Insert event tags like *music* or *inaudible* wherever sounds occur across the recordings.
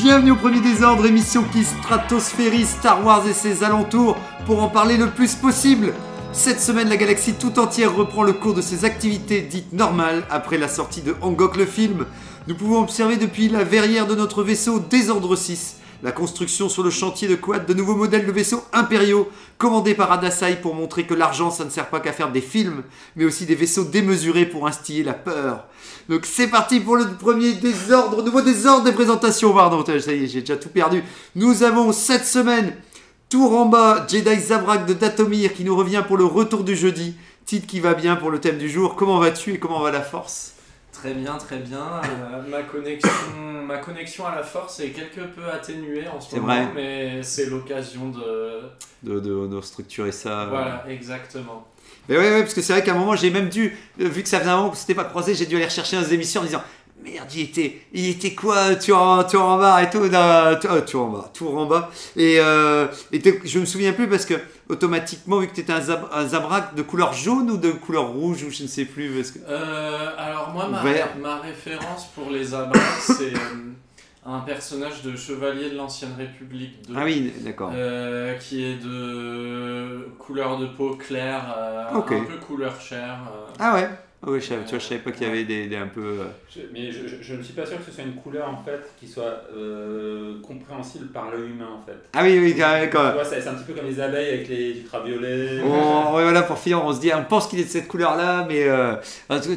Bienvenue au Premier Désordre, émission qui stratosphérise Star Wars et ses alentours pour en parler le plus possible. Cette semaine, la galaxie tout entière reprend le cours de ses activités dites normales après la sortie de Angok le film. Nous pouvons observer depuis la verrière de notre vaisseau Désordre 6 la construction sur le chantier de quad de nouveaux modèles de vaisseaux impériaux commandés par Adasai pour montrer que l'argent ça ne sert pas qu'à faire des films, mais aussi des vaisseaux démesurés pour instiller la peur. Donc c'est parti pour le premier désordre, nouveau désordre des présentations, pardon, ça y est, j'ai déjà tout perdu. Nous avons cette semaine Tour en bas, Jedi Zabrak de Datomir qui nous revient pour le retour du jeudi. Titre qui va bien pour le thème du jour. Comment vas-tu et comment va la force? Très bien, très bien. Euh, *coughs* ma, connexion, ma connexion à la force est quelque peu atténuée en ce moment, vrai. mais c'est l'occasion de... de, de, de structurer ça. Voilà, exactement. Mais ouais, ouais, parce que c'est vrai qu'à un moment, j'ai même dû, euh, vu que ça faisait un moment qu'on s'était pas croisé, j'ai dû aller rechercher dans des émissions en disant Merde, il était, il était quoi, tour en, bas et tout, tour en bas, tour en bas. Et, euh, et je me souviens plus parce que automatiquement, vu que tu étais un, zab- un Zabrak de couleur jaune ou de couleur rouge ou je ne sais plus. Parce que... Euh, alors moi, ma, Vert. ma référence pour les Abrams, c'est euh, un personnage de chevalier de l'ancienne République 2. Ah oui, d'accord. euh, qui est de couleur de peau claire, euh, un peu couleur chair. euh. Ah ouais ah ouais, je savais, tu vois, je savais pas qu'il y avait des, des un peu. euh, Je- mais je, je- je ne suis pas sûr que ce soit une couleur en fait qui soit euh, compréhensible par l'œil humain en fait. Ah oui, oui, quand même. Quand- c'est un petit peu comme les abeilles avec les ultraviolets. On, ouais, voilà, pour finir, on se dit, on pense qu'il est de cette couleur-là, mais euh,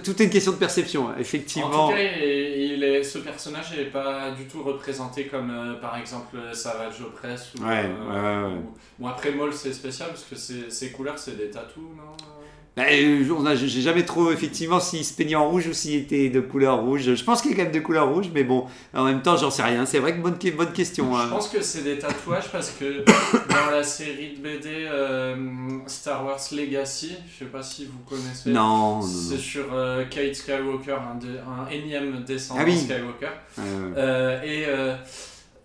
tout est une question de perception, hein, En effectivement. tout cas, il il est, ce personnage n'est pas du tout représenté comme euh, par exemple Savage Opress ou, Ouais, euh, ouais, ouais, ouais. ou- ou après Maul c'est spécial parce que ses, ses couleurs c'est des tatous, non A- J'ai jamais trop, effectivement, s'il se peignait en rouge ou s'il était de couleur rouge. Je pense qu'il est quand même de couleur rouge, mais bon, en même temps, j'en sais rien. C'est vrai que bonne, bonne question. hein. Je pense que c'est des tatouages parce que dans la série de BD euh, Star Wars Legacy, je sais pas si vous connaissez. Non, C'est sur euh, Kate Skywalker, un, énième descendant Ah oui. Skywalker. Euh, Euh, et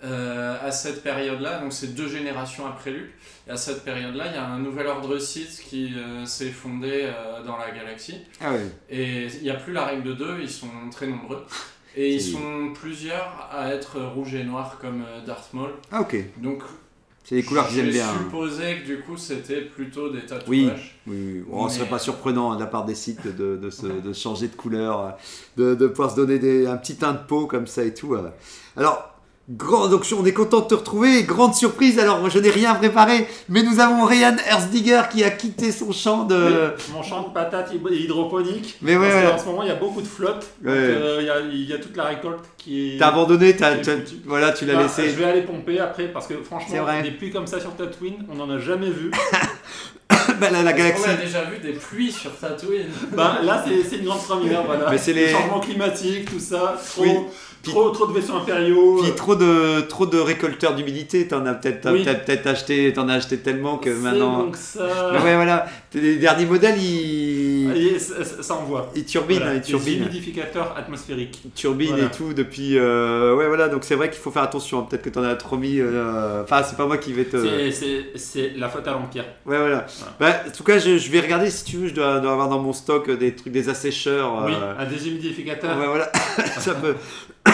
euh, à cette période-là, donc c'est deux générations après Luke, et à cette période-là, il y a un nouvel ordre Sith qui euh, s'est fondé euh, dans la galaxie. ah ouais. Et il n'y a plus la règle de deux, ils sont très nombreux. *laughs* Et ils sont plusieurs à être rouge et noir comme Darth Maul. Ah ok. Donc, C'est les couleurs qu'ils aiment j'ai bien. hein. supposé que du coup, c'était plutôt des tatouages. Oui. Oui, oui. Bon, Mais- ce serait pas surprenant hein, de la part des sites de, de, se- de changer de couleur, de, de pouvoir se donner des, un petit teint de peau comme ça et tout. Alors, grand, donc on est content de te retrouver. Grande surprise, alors je n'ai rien préparé, mais nous avons Ryan Erzdiger qui a quitté son champ de. Mon champ de patates hyd- hydroponique. Mais ouais, parce ouais. qu'en ce moment, il y a beaucoup de flotte. donc, euh, Il y, a, il y a toute la récolte qui est. T'as abandonné, voilà, tu l'as Bah, laissé. Je vais aller pomper après parce que franchement, vrai. des pluies comme ça sur Tatooine, on n'en a jamais vu. *laughs* Bah, la, la galaxie. qu'on a déjà vu des pluies sur Tatooine? Bah, là, c'est c'est une grande première. Voilà. Mais c'est Le les- changement climatique, tout ça. Trop, Oui. Trop, trop de vaisseaux impériaux. Puis trop de, trop de récolteurs d'humidité, t'en as peut-être Oui. peut-être acheté, as acheté tellement que C'est maintenant. donc ça. Mais ouais, voilà. Les derniers modèles, ils, Et ça, envoie. ils turbinent, Voilà, hein, ils des turbinent. humidificateurs atmosphériques. turbine Voilà. et tout depuis euh, ouais voilà donc c'est vrai qu'il faut faire attention peut-être que t'en as trop mis euh, enfin c'est pas moi qui vais te C'est- la faute à l'Empire. ouais voilà bah, en tout cas je, je vais regarder si tu veux je dois, dois avoir dans mon stock des trucs des assécheurs Oui, euh, un déshumidificateur. ouais voilà *laughs* *laughs* ça peut *coughs*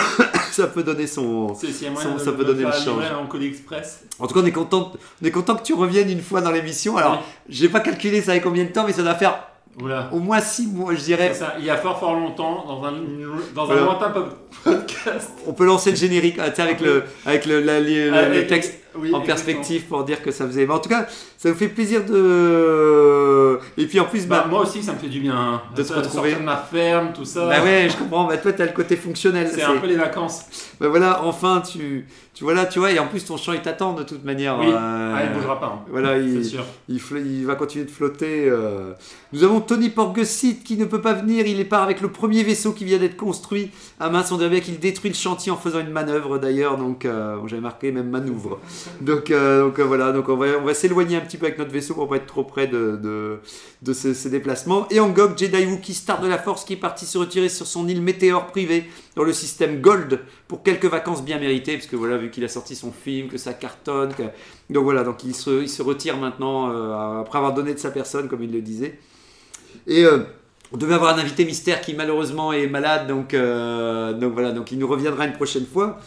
ça peut donner son Ça- peut donner le change. en colis express. en tout cas on est content on est content que tu reviennes une fois dans l'émission alors Oui. j'ai pas calculé ça avec combien de temps mais ça doit faire Oula. au moins 6 mois je dirais C'est ça, il y a fort fort longtemps, dans un, dans un Voilà. lointain po- *laughs* podcast. on peut lancer le générique sais, avec le avec le, la- Avec- le texte oui, en exactement. perspective pour dire que ça faisait. Mais en tout cas, ça nous fait plaisir de. Et puis en plus, Bah, bah, moi aussi, ça me fait du bien. hein. De te retrouver. de ma ferme, tout ça. bah ouais, je comprends. Bah toi, t'as le côté fonctionnel. C'est un peu les vacances. Bah voilà, enfin, tu, tu vois là, tu vois, et en plus ton champ il t'attend de toute manière. Oui. euh, Ah, il bougera pas. hein. Voilà, il, sûr. il, va continuer de flotter. euh. Nous avons Tony Porgesit qui ne peut pas venir. Il est part avec le premier vaisseau qui vient d'être construit. Ah mince, on dirait bien qu'il détruit le chantier en faisant une manœuvre d'ailleurs. Donc, euh, j'avais marqué même manœuvre. Donc, euh, euh, voilà, donc on va, s'éloigner un petit peu avec notre vaisseau pour pas être trop près de, ces, déplacements. Et Angok, Jedi Wookiee, star de la Force, qui est parti se retirer sur son île météore privée dans le système Gold pour quelques vacances bien méritées, parce que voilà, vu qu'il a sorti son film, que ça cartonne, donc voilà, donc il se, retire maintenant euh, après avoir donné de sa personne, comme il le disait. Et on devait avoir un invité mystère qui malheureusement est malade, donc, donc voilà, donc il nous reviendra une prochaine fois.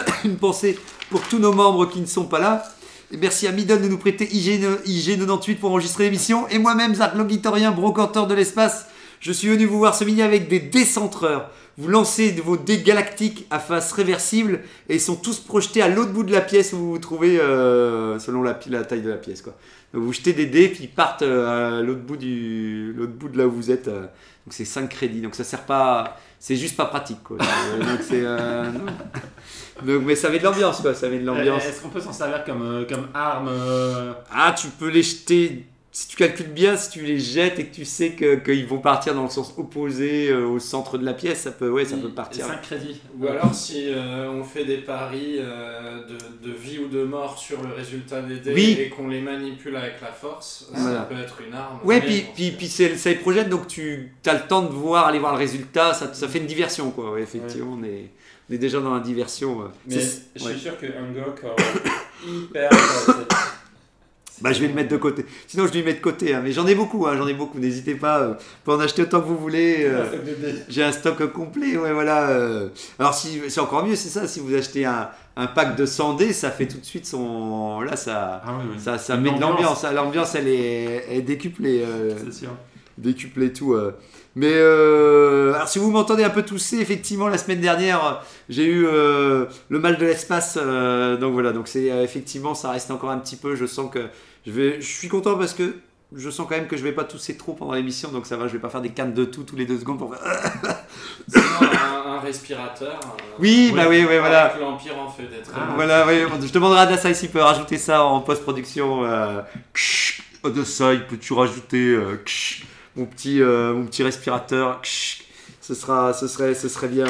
*coughs* une pensée pour tous nos membres qui ne sont pas là. Et merci à Midon de nous prêter IG, IG98 pour enregistrer l'émission. Et moi-même, Zark Logitorien, brocanteur de l'espace, je suis venu vous voir ce midi avec des décentreurs. Vous lancez vos dés galactiques à face réversible et ils sont tous projetés à l'autre bout de la pièce où vous vous trouvez euh, selon la, la taille de la pièce. Quoi. Donc vous jetez des dés puis ils partent euh, à l'autre bout, du, l'autre bout de là où vous êtes. euh. donc c'est 5 crédits. Donc ça sert pas. C'est juste pas pratique. Quoi. *laughs* Donc c'est. Euh. Donc, mais ça met de l'ambiance quoi. Ça met de l'ambiance. Est-ce qu'on peut s'en servir comme, euh, comme arme euh, Ah, tu peux les jeter. Si tu calcules bien, si tu les jettes et que tu sais que- qu'ils vont partir dans le sens opposé euh, au centre de la pièce, ça peut, ouais, ça peut partir. 5 crédits. Ou alors si euh, on fait des paris euh, de, de vie ou de mort sur le résultat des dés Oui. et qu'on les manipule avec la force, Voilà. ça peut être une arme. Ouais, puis, puis, puis c'est- ça les projette, donc tu as le temps de voir, aller voir le résultat, ça, ça fait une diversion, quoi. Ouais, effectivement, on, est, on est déjà dans la diversion. euh. Mais je ouais. suis sûr que Ungok aura *coughs* hyper. Bah, je vais le mettre de côté. Sinon, je lui mets de côté. hein. Mais j'en ai beaucoup, hein, j'en ai beaucoup. N'hésitez pas, euh, pour en acheter autant que vous voulez. euh. J'ai un stock complet, ouais, voilà. euh. Alors, si, c'est encore mieux, c'est ça. Si vous achetez un, un pack de 100 dés, ça fait tout de suite son. Là, ça, Ah oui, oui. ça, ça met de ambiance. l'ambiance. hein. L'ambiance, elle est, décuplée. euh, C'est sûr. décuplée tout. Euh. Mais euh, alors, si vous m'entendez un peu tousser, effectivement, la semaine dernière, j'ai eu euh, le mal de l'espace. euh, donc voilà, donc c'est euh, effectivement, ça reste encore un petit peu. Je sens que je vais. Je suis content parce que. Je sens quand même que je vais pas tousser trop pendant l'émission, donc ça va, je vais pas faire des cannes de tout tous les deux secondes pour faire... *laughs* Un, un respirateur. euh, Oui, bah oui, oui, voilà. L'Empire en Ah. bons. Voilà, oui, je demanderai à Dasai s'il peut rajouter ça en post-production. Euh, Dasai, peux-tu rajouter euh, mon, petit, euh, mon petit respirateur ce, sera, ce, serait, ce serait bien.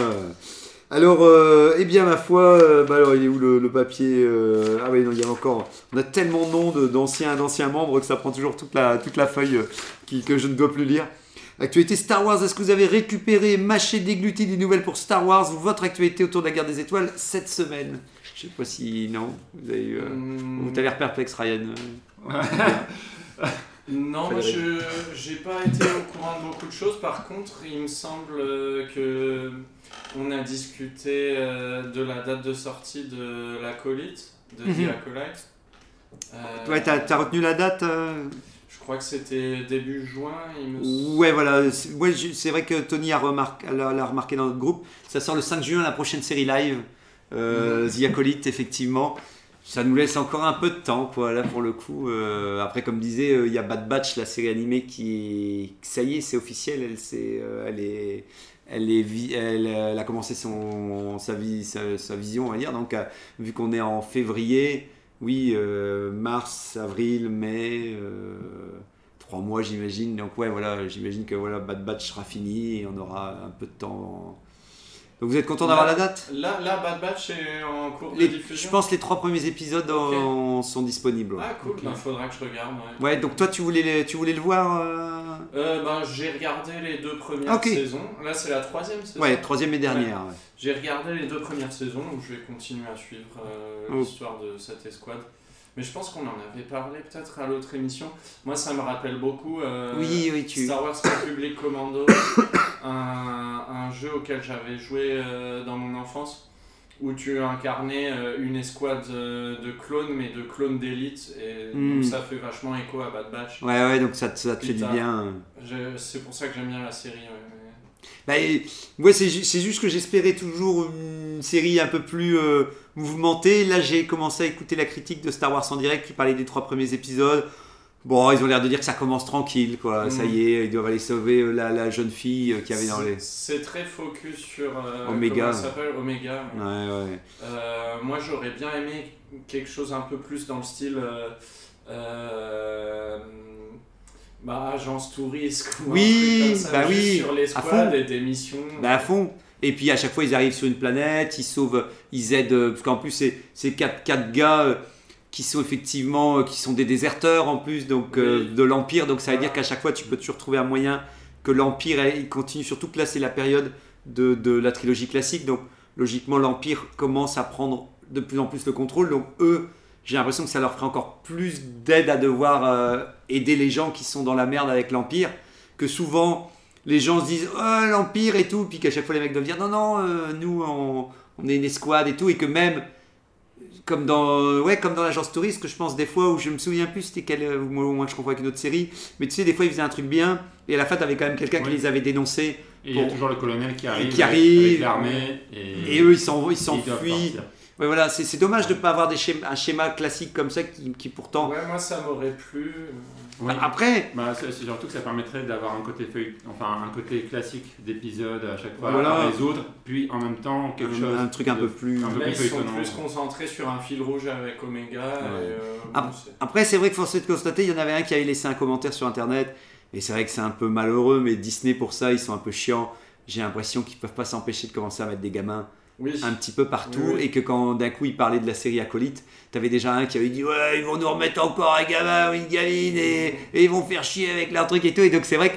Alors, euh, eh bien, ma foi, euh, bah alors, il est où le, le papier euh, Ah oui, non, il y a encore. On a tellement de noms d'anciens d'anciens membres que ça prend toujours toute la, toute la feuille qui, que je ne dois plus lire. Actualité Star Wars, est-ce que vous avez récupéré, mâché, dégluti des nouvelles pour Star Wars ou votre actualité autour de la guerre des étoiles cette semaine? Je sais pas si. Non Vous avez eu. Hum, Vous avez l'air perplexe, Ryan. *laughs* Non, moi je j'ai pas été au courant de beaucoup de choses. Par contre, il me semble que on a discuté euh, de la date de sortie de l'acolyte, de Mhm. The Acolyte. Euh, Ouais, t'as t'as retenu la date euh Je crois que c'était début juin. Il me... Ouais, voilà. C'est ouais, vrai que Tony a remarqué, l'a remarqué dans notre groupe. Ça sort le 5 juin, la prochaine série live. Euh, The Acolyte, effectivement. Ça nous laisse encore un peu de temps, quoi, là, pour le coup. Euh, après, comme disait, euh, il y a Bad Batch, la série animée qui est... Ça y est, c'est officiel, elle, s'est, euh, elle est... Elle, est elle, elle a commencé son, sa, sa, vision, on va dire. Donc, vu qu'on est en février, oui, mars, avril, mai, trois mois, j'imagine. Donc, ouais, voilà, j'imagine que voilà, Bad Batch sera fini et on aura un peu de temps. Donc, vous êtes content d'avoir la date Là, là, Bad Batch est en cours de Les- diffusion. Je pense que les trois premiers épisodes en- sont disponibles. ouais. Ah cool, il faudra que je regarde. Ouais. Ouais, donc toi, tu voulais, tu voulais le voir euh Euh, ben, j'ai regardé les deux premières Ok. saisons. Là, c'est la troisième saison. Ouais, troisième et dernière. ouais. J'ai regardé les deux premières saisons, donc je vais continuer à suivre euh, Oh. l'histoire de cette escouade. Mais je pense qu'on en avait parlé peut-être à l'autre émission. Moi, ça me rappelle beaucoup euh, Oui, oui, tu. Star Wars Republic Commando, *coughs* un, un jeu auquel j'avais joué euh, dans mon enfance, où tu incarnais euh, une escouade de clones, mais de clones d'élite. Et Hmm. donc ça fait vachement écho à Bad Batch. Ouais, ouais, donc ça, te- ça te fait du bien. Je- C'est pour ça que j'aime bien la série. ouais, Bah, ouais, c'est ju- c'est juste que j'espérais toujours une série un peu plus euh, mouvementée. Là, j'ai commencé à écouter la critique de Star Wars en direct qui parlait des trois premiers épisodes. Bon, ils ont l'air de dire que ça commence tranquille, quoi. Ça Mm. y est, ils doivent aller sauver euh, la, la jeune fille euh, qui avait dans les. C'est très focus sur euh, comment elle s'appelle Omega. ouais. Ouais. Euh, moi j'aurais bien aimé quelque chose un peu plus dans le style euh, bah, agence touriste ou un Oui, truc comme ça, bah oui, sur l'escouade fond. et des missions. Bah, à fond. Et puis à chaque fois, ils arrivent sur une planète, ils sauvent, ils aident, euh, parce qu'en plus, c'est, c'est quatre, quatre gars euh, qui sont effectivement, euh, qui sont des déserteurs en plus, donc Oui. de l'Empire. Donc ça veut dire qu'à chaque fois, tu peux toujours trouver un moyen que l'Empire, il continue, surtout que là, c'est la période de, de la trilogie classique. Donc logiquement, l'Empire commence à prendre de plus en plus le contrôle. Donc eux, j'ai l'impression que ça leur ferait encore plus d'aide à devoir euh, aider les gens qui sont dans la merde avec l'Empire, que souvent les gens se disent oh, l'Empire et tout, puis qu'à chaque fois les mecs doivent dire non, non, euh, nous on, on est une escouade et tout, et que même comme dans, ouais, comme dans l'agence touriste, que je pense des fois où je me souviens plus c'était quelle, euh, moi, au moins je confonds avec une autre série, mais tu sais, des fois ils faisaient un truc bien, et à la fin t'avais quand même quelqu'un qui les avait dénoncés, Et il y a Pour- toujours le colonel qui arrive, qui arrive, avec l'armée et, et eux ils s'enfuient. Ouais, voilà, c'est c'est dommage de ne pas avoir des schémas, un schéma classique comme ça qui, qui pourtant. Ouais, moi ça m'aurait plu. Oui. Après, Bah, c'est c'est surtout que ça permettrait d'avoir un côté feuille, enfin un côté classique d'épisode à chaque fois Voilà. à résoudre, puis en même temps quelque Un- chose un truc un peu plus- un peu Là, plus ils sont plus concentrés sur un fil rouge avec Omega. et, euh, bon, Après, c'est vrai que force est de constater, il y en avait un qui avait laissé un commentaire sur internet, et c'est vrai que c'est un peu malheureux, mais Disney pour ça, ils sont un peu chiants. J'ai l'impression qu'ils peuvent pas s'empêcher de commencer à mettre des gamins Oui. un petit peu partout, Oui, oui. et que quand d'un coup ils parlaient de la série Acolyte, t'avais déjà un qui avait dit Ouais, ils vont nous remettre encore un gamin ou une gamine, et, et ils vont faire chier avec leur truc et tout. Et donc c'est vrai que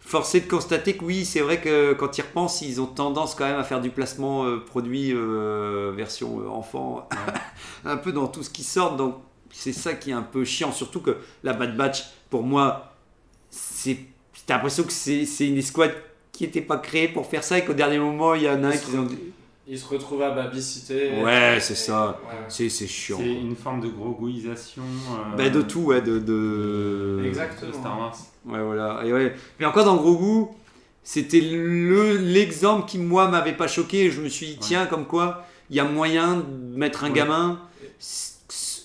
force est de constater que oui, c'est vrai que quand ils repensent, ils ont tendance quand même à faire du placement euh, produit euh, version euh, enfant, *laughs* un peu dans tout ce qui sort. Donc c'est ça qui est un peu chiant, surtout que la Bad Batch, pour moi, c'est. T'as l'impression que c'est c'est une escouade qui n'était pas créée pour faire ça et qu'au dernier moment, il y en a un qui ont dit. Ils se retrouvent à babysitter. Ouais, et- c'est et- ça. ouais. C'est c'est chiant. C'est une forme de grogouisation euh, Bah, de tout, ouais, de. de... Exactement. de Star Wars. Ouais, voilà. Et ouais. Mais encore dans Gros Goût, c'était le l'exemple qui, moi, m'avait pas choqué. Je me suis dit, tiens, comme quoi, il y a moyen de mettre un Ouais. gamin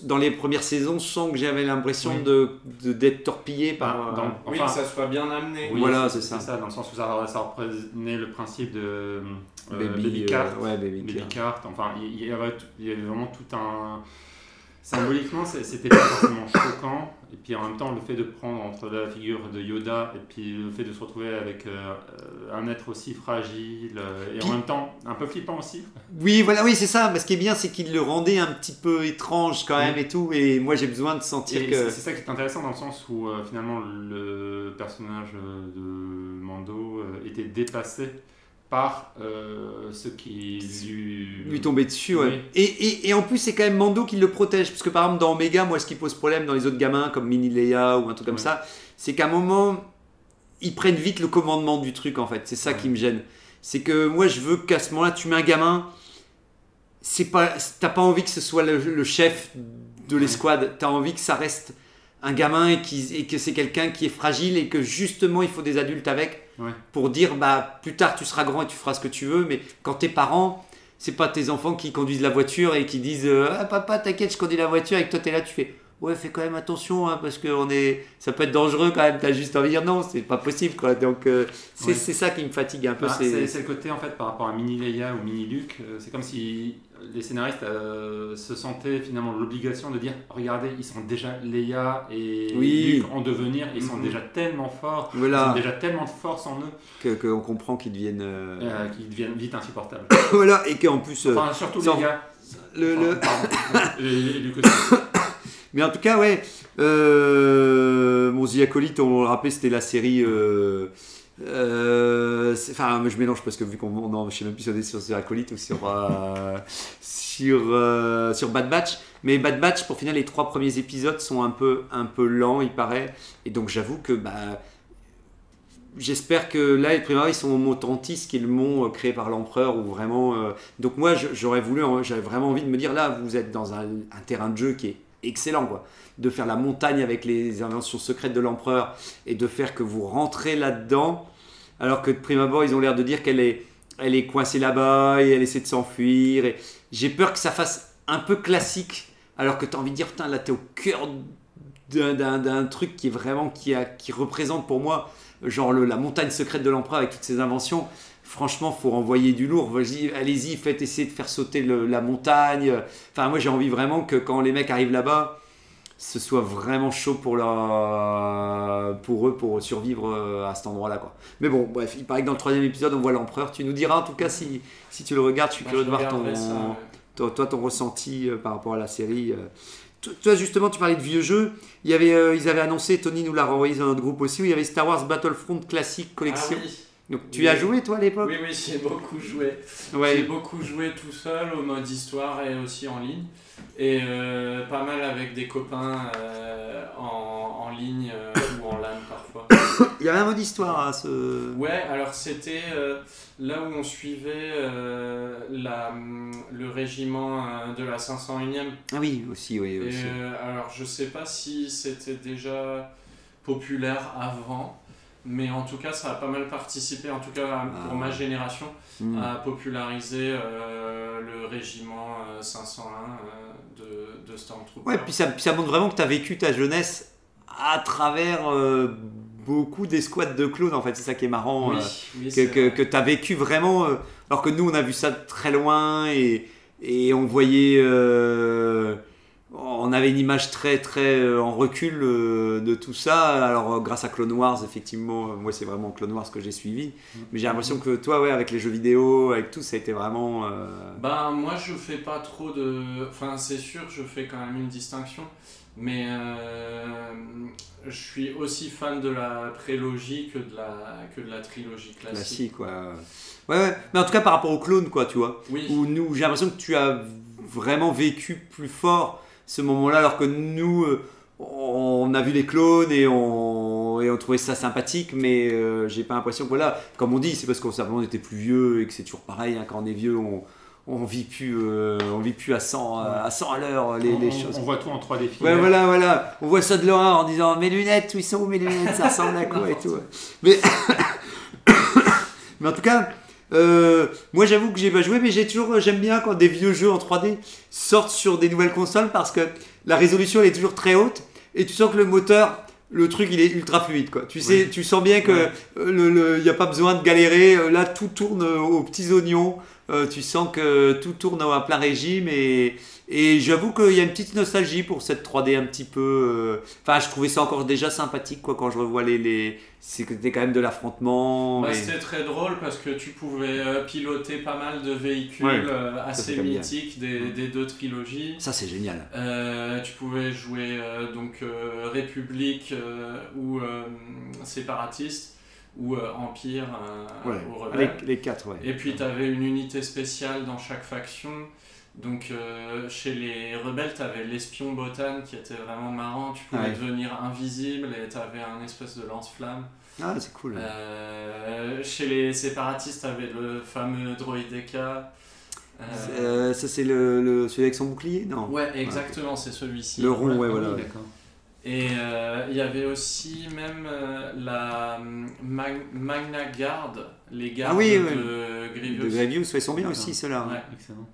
dans les premières saisons sans que j'avais l'impression Oui. de de- d'être torpillé par. Dans- euh, Oui, Enfin, que ça soit bien amené. Oui, Voilà, c'est ça. dans le sens où ça, ça reprenait le principe de euh, Baby, Baby, euh, Cart. ouais, Baby Baby Cart. Enfin, il y, avait, il y avait vraiment tout un. Symboliquement, c'est- c'était pas forcément choquant. Et puis en même temps, le fait de prendre entre la figure de Yoda et puis le fait de se retrouver avec euh, euh, un être aussi fragile euh, et en même temps un peu flippant aussi. Oui, voilà, oui, c'est ça. Mais ce qui est bien, c'est qu'il le rendait un petit peu étrange quand même Oui. et tout. Et moi, j'ai besoin de sentir Et que. c'est ça qui est intéressant dans le sens où euh, finalement le personnage de Mando était dépassé par euh, ce qui lui, lui tomber dessus, ouais. Oui. Et, et, et en plus, c'est quand même Mando qui le protège. Parce que par exemple, dans Omega, moi, ce qui pose problème dans les autres gamins, comme Mini Leia ou un truc comme Ouais. ça, c'est qu'à un moment, ils prennent vite le commandement du truc, en fait. C'est ça Ouais. qui me gêne. C'est que moi, je veux qu'à ce moment-là, tu mets un gamin, c'est pas, t'as pas envie que ce soit le, le chef de l'escouade. T'as envie que ça reste un gamin et, qui, et que c'est quelqu'un qui est fragile et que justement, il faut des adultes avec Ouais. pour dire bah plus tard tu seras grand et tu feras ce que tu veux mais quand t'es parent c'est pas tes enfants qui conduisent la voiture et qui disent euh, ah papa t'inquiète je conduis la voiture et que toi t'es là tu fais ouais fais quand même attention hein, parce que on est ça peut être dangereux quand même t'as juste envie de dire non c'est pas possible quoi donc euh, c'est ça qui me fatigue un peu c'est c'est c'est le côté en fait par rapport à Mini Leia ou Mini Luke, euh, c'est comme si les scénaristes euh, se sentaient finalement l'obligation de dire regardez ils sont déjà Leia et Oui. Luke en devenir, ils sont Mhm. déjà tellement forts, ils ont déjà tellement de force en eux que qu'on comprend qu'ils deviennent euh, euh, qu'ils deviennent vite insupportables. *coughs* voilà et qu'en plus Enfin surtout les gars. le, Enfin, le- pardon. *laughs* et, et Luke aussi. Mais en tout cas, ouais. Mon The Acolyte, on le rappelait, c'était la série. Euh, Enfin, je mélange parce que vu qu'on je sais même plus si on est sur The Acolyte ou sur euh, sur euh, sur Bad Batch. Mais Bad Batch, pour finir, les trois premiers épisodes sont un peu un peu lents, il paraît. Et donc, j'avoue que bah J'espère que là, les primaires, ils sont au mont Tantis, qui est le mont créé par l'empereur, ou vraiment. Donc moi, j'aurais voulu, j'avais vraiment envie de me dire, là, vous êtes dans un terrain de jeu qui est excellent, quoi. De faire la montagne avec les inventions secrètes de l'empereur et de faire que vous rentrez là-dedans, alors que de prime abord, ils ont l'air de dire qu'elle est, elle est coincée là-bas et elle essaie de s'enfuir. Et j'ai peur que ça fasse un peu classique, alors que tu as envie de dire, putain, là, t'es au cœur d'un- truc qui est vraiment, qui, a, qui représente pour moi genre le- la montagne secrète de l'empereur avec toutes ses inventions. Franchement, faut envoyer du lourd. Vas-y, allez-y, faites essayer de faire sauter le- la montagne. Enfin, moi, j'ai envie vraiment que quand les mecs arrivent là-bas, ce soit vraiment chaud pour, leur, pour eux pour survivre euh, à cet endroit-là. Quoi. Mais bon, bref, il paraît que dans le troisième épisode, on voit l'empereur. Tu nous diras en tout cas si, si tu le regardes. Je suis curieux je de voir ton, toi, ton ressenti euh, par rapport à la série. euh. Toi- justement, tu parlais de vieux jeux. Il y avait, euh, ils avaient annoncé, Tony nous l'a renvoyé dans notre groupe aussi, où il y avait Star Wars Battlefront Classic Collection. Ah oui. Donc, tu Oui. as joué, toi, à l'époque Oui, oui, j'ai beaucoup joué. J'ai beaucoup joué tout seul au mode histoire et aussi en ligne. Et euh, pas mal avec des copains euh, en, en ligne euh, ou en LAN parfois. *coughs* Il y avait un mode histoire à ce. Ouais, alors c'était là où on suivait la, le régiment de la 501e. Ah oui, aussi, oui. Aussi. alors je sais pas si c'était déjà populaire avant, mais en tout cas ça a pas mal participé, en tout cas pour Ah. ma génération, Hmm. à populariser euh, le régiment euh, 501 euh, de, de Stormtroopers. Ouais, puis ça, puis ça montre vraiment que tu as vécu ta jeunesse à travers euh, beaucoup d'escouades de clones, en fait. C'est ça qui est marrant. oui, euh, oui, que, que, tu as vécu vraiment. euh, alors que nous, on a vu ça de très loin et, et on voyait. On avait une image très, très euh, en recul euh, de tout ça. Alors, euh, grâce à Clone Wars, effectivement, moi, c'est vraiment Clone Wars que j'ai suivi. Mais j'ai l'impression que toi, ouais, avec les jeux vidéo, avec tout, ça a été vraiment. euh, Ben, moi, je fais pas trop de. Enfin, c'est sûr, je fais quand même une distinction. Mais euh, je suis aussi fan de la prélogie que de la, que de la trilogie classique. classique, quoi. Ouais, ouais. Mais en tout cas, par rapport aux clones, quoi, tu vois. Oui, où nous, j'ai l'impression que tu as vraiment vécu plus fort ce moment-là, alors que nous, euh, on a vu les clones et on, et on trouvait ça sympathique, mais euh, j'ai pas l'impression que, voilà, comme on dit, c'est parce qu'on simplement on était plus vieux et que c'est toujours pareil, hein, quand on est vieux, on, on vit plus, euh, on vit plus à 100 à, 100 à l'heure les, on, les on- choses. on voit tout en 3D Ouais, voilà, voilà. On voit ça de loin en disant mes lunettes, où ils sont où mes lunettes Ça ressemble à quoi et tout. *coughs* mais en tout cas, euh, moi j'avoue que j'ai pas joué, mais j'ai toujours, j'aime bien quand des vieux jeux en 3D sortent sur des nouvelles consoles parce que la résolution elle est toujours très haute et tu sens que le moteur. Le truc il est ultra fluide quoi. Tu sais, tu sens bien que Ouais. euh, le- le- il n'y a pas besoin de galérer. Euh, Là tout tourne euh, aux petits oignons. Euh, tu sens que tout tourne à plein régime et, et j'avoue qu'il y a une petite nostalgie pour cette 3D un petit peu. euh, Enfin, je trouvais ça encore déjà sympathique quoi quand je revois les. les... C'était quand même de l'affrontement. Bah, et- C'était très drôle parce que tu pouvais euh, piloter pas mal de véhicules Ouais, euh, assez mythiques des, des deux trilogies. Ça, c'est génial. Euh, tu pouvais jouer euh, donc euh, République ou séparatiste ou euh, Empire euh, Ouais. ou rebelle. Les, les quatre, ouais. Et puis tu avais une unité spéciale dans chaque faction. Donc euh, chez les rebelles, tu avais l'espion botan qui était vraiment marrant. Tu pouvais Ouais. devenir invisible et tu avais un espèce de lance-flamme. Ah, c'est cool. Euh, chez les séparatistes, tu avais le fameux droïde Eka. Euh, Euh, ça, c'est le, le- celui avec son bouclier? Non. ouais, exactement, c'est celui-ci. Le rond, ouais, Ah oui, voilà. d'accord. Et euh, il y avait aussi même euh, la Mag- Magna Guard, les gardes Ah oui, de ouais. Grievous. De ouais, ils sont bien aussi, ceux-là. Ouais. Excellent.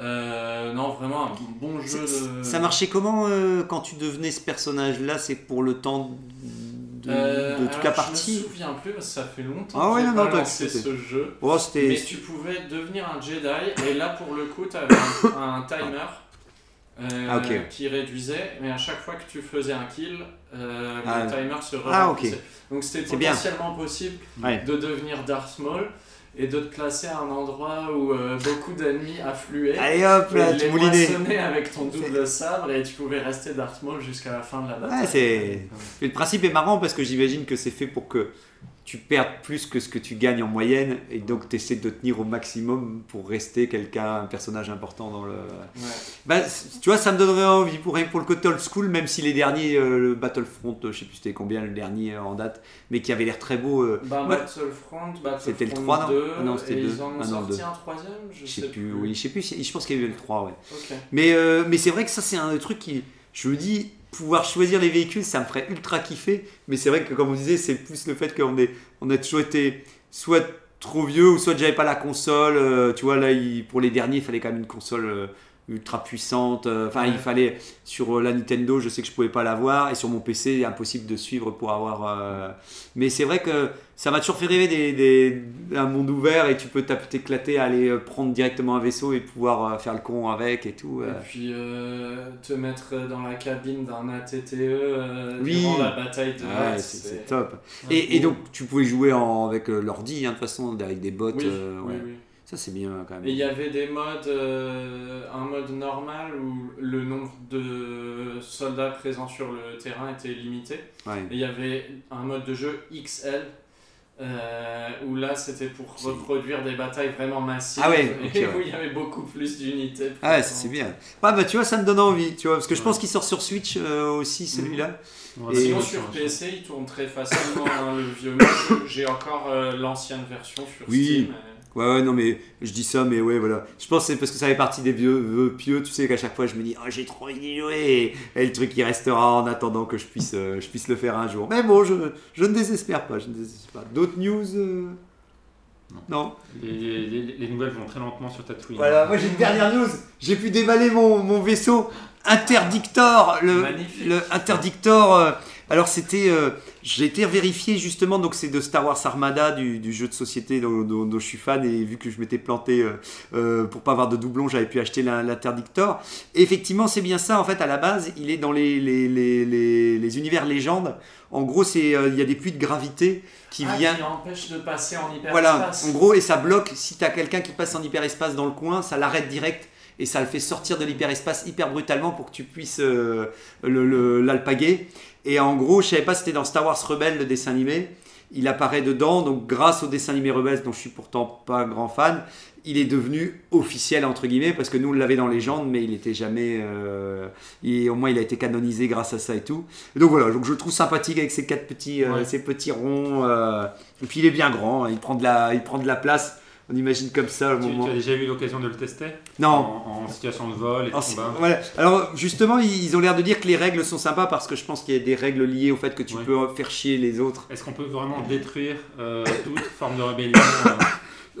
Euh, non, vraiment un bon jeu de. Ça marchait comment euh, quand tu devenais ce personnage-là? C'est pour le temps de, Euh, de toute alors, la Je partie? me souviens plus parce que ça fait longtemps Ah que ouais, j'ai non, non, ce jeu. Oh. Mais tu pouvais devenir un Jedi et là pour le coup tu avais un, un timer euh, Ah, qui réduisait, mais à chaque fois que tu faisais un kill, euh, Ah, le timer se ah, ralentissait. Donc c'était bien. potentiellement possible Ouais. de devenir Darth Maul et de te placer à un endroit où euh, beaucoup d'ennemis affluaient. Allez hop, là, tu les avec ton double sabre et tu pouvais rester Darth Maul jusqu'à la fin de la bataille. Ouais, c'est. Le principe est marrant parce que j'imagine que c'est fait pour que tu perdes plus que ce que tu gagnes en moyenne et donc tu essaies de tenir au maximum pour rester quelqu'un, un personnage important dans le. Ouais. Bah, tu vois, ça me donnerait envie pour, pour le côté old school, même si les derniers, euh, le Battlefront, euh, je sais plus c'était combien le dernier euh, en date, mais qui avait l'air très beau. euh, Bah, Ouais. Battlefront, Battlefront C'était le 3, non 2, Ah non, c'était et le ils en ont Ah non, le sorti 2. un troisième, je, je sais plus, oui, je sais plus, je pense qu'il y avait eu le 3, ouais. Mais, euh, mais c'est vrai que ça, c'est un truc qui. Je me dis, pouvoir choisir les véhicules, ça me ferait ultra kiffer. Mais c'est vrai que, comme on disait, c'est plus le fait qu'on est, on a toujours été soit trop vieux ou soit j'avais pas la console. euh, tu vois, là, pour les derniers, il fallait quand même une console euh, ultra puissante. euh, Enfin, il fallait sur euh, la Nintendo, je sais que je pouvais pas l'avoir, et sur mon PC, impossible de suivre pour avoir. euh, Mais c'est vrai que ça m'a toujours fait rêver des, des- un monde ouvert et tu peux t'éclater à aller prendre directement un vaisseau et pouvoir faire le con avec et tout. euh. Et puis euh, te mettre dans la cabine d'un ATTE Oui. durant la bataille de Ouais, c'est top. Et, et donc, tu pouvais jouer en, avec l'ordi, hein, de toute façon, avec des bots. Oui, oui, ouais. oui. Ça, c'est bien quand même. Et il y avait des modes, euh, un mode normal où le nombre de soldats présents sur le terrain était limité. Ouais. Et il y avait un mode de jeu XL euh, où là c'était pour reproduire des batailles vraiment massives Ah ouais, *laughs* et ouais. où il y avait beaucoup plus d'unités. Ah ouais, c'est bien. Ah bah tu vois, ça me donne envie, tu vois, parce que je pense qu'il sort sur Switch euh, aussi celui-là. Ouais, Et- Sinon sur. PC il tourne très facilement hein, le vieux mode. J'ai encore euh, l'ancienne version sur Oui. Steam. Ouais, ouais, non, mais je dis ça, mais ouais, voilà. Je pense que c'est parce que ça fait partie des vieux vœux pieux, tu sais, qu'à chaque fois je me dis, oh, j'ai trop envie d'y jouer, et, le truc il restera en attendant que je puisse, euh, je puisse le faire un jour. Mais bon, je, je ne désespère pas, je ne désespère pas. D'autres news euh, Non. Les, les- les nouvelles vont très lentement sur Tatooine. Voilà, moi j'ai une dernière news. J'ai pu déballer mon, mon vaisseau Interdictor. Le, Magnifique. le Interdictor. euh, alors c'était. euh, j'ai été vérifié justement, donc c'est de Star Wars Armada, du, du jeu de société dont, dont- dont je suis fan, et vu que je m'étais planté euh, euh, pour pas avoir de doublon, j'avais pu acheter l'in- l'Interdictor. Effectivement, c'est bien ça, en fait, à la base, il est dans les, les, les, les- les univers légendes. En gros, c'est euh, il y a des puits de gravité qui Ah, viennent. qui empêche de passer en hyperespace. Voilà, en gros, et ça bloque, si tu as quelqu'un qui passe en hyperespace dans le coin, ça l'arrête direct et ça le fait sortir de l'hyperespace hyper brutalement pour que tu puisses euh, le- le- l'alpaguer. Et en gros, je savais pas si c'était dans Star Wars Rebelle, le dessin animé. Il apparaît dedans, donc grâce au dessin animé Rebels, dont je suis pourtant pas grand fan, il est devenu officiel entre guillemets parce que nous on l'avait dans Légende, mais il était jamais. euh, il- au moins il a été canonisé grâce à ça et tout. Et donc voilà, donc je le trouve sympathique avec ses quatre petits, euh, Ouais. ses petits ronds. euh, et puis il est bien grand, hein, il prend de la, il prend de la place. On imagine comme ça au Tu, moment. tu as déjà eu l'occasion de le tester Non. En, en situation de vol et de combat voilà. Alors justement, ils ils ont l'air de dire que les règles sont sympas parce que je pense qu'il y a des règles liées au fait que tu Ouais. peux faire chier les autres. Est-ce qu'on peut vraiment détruire euh, toute forme de rébellion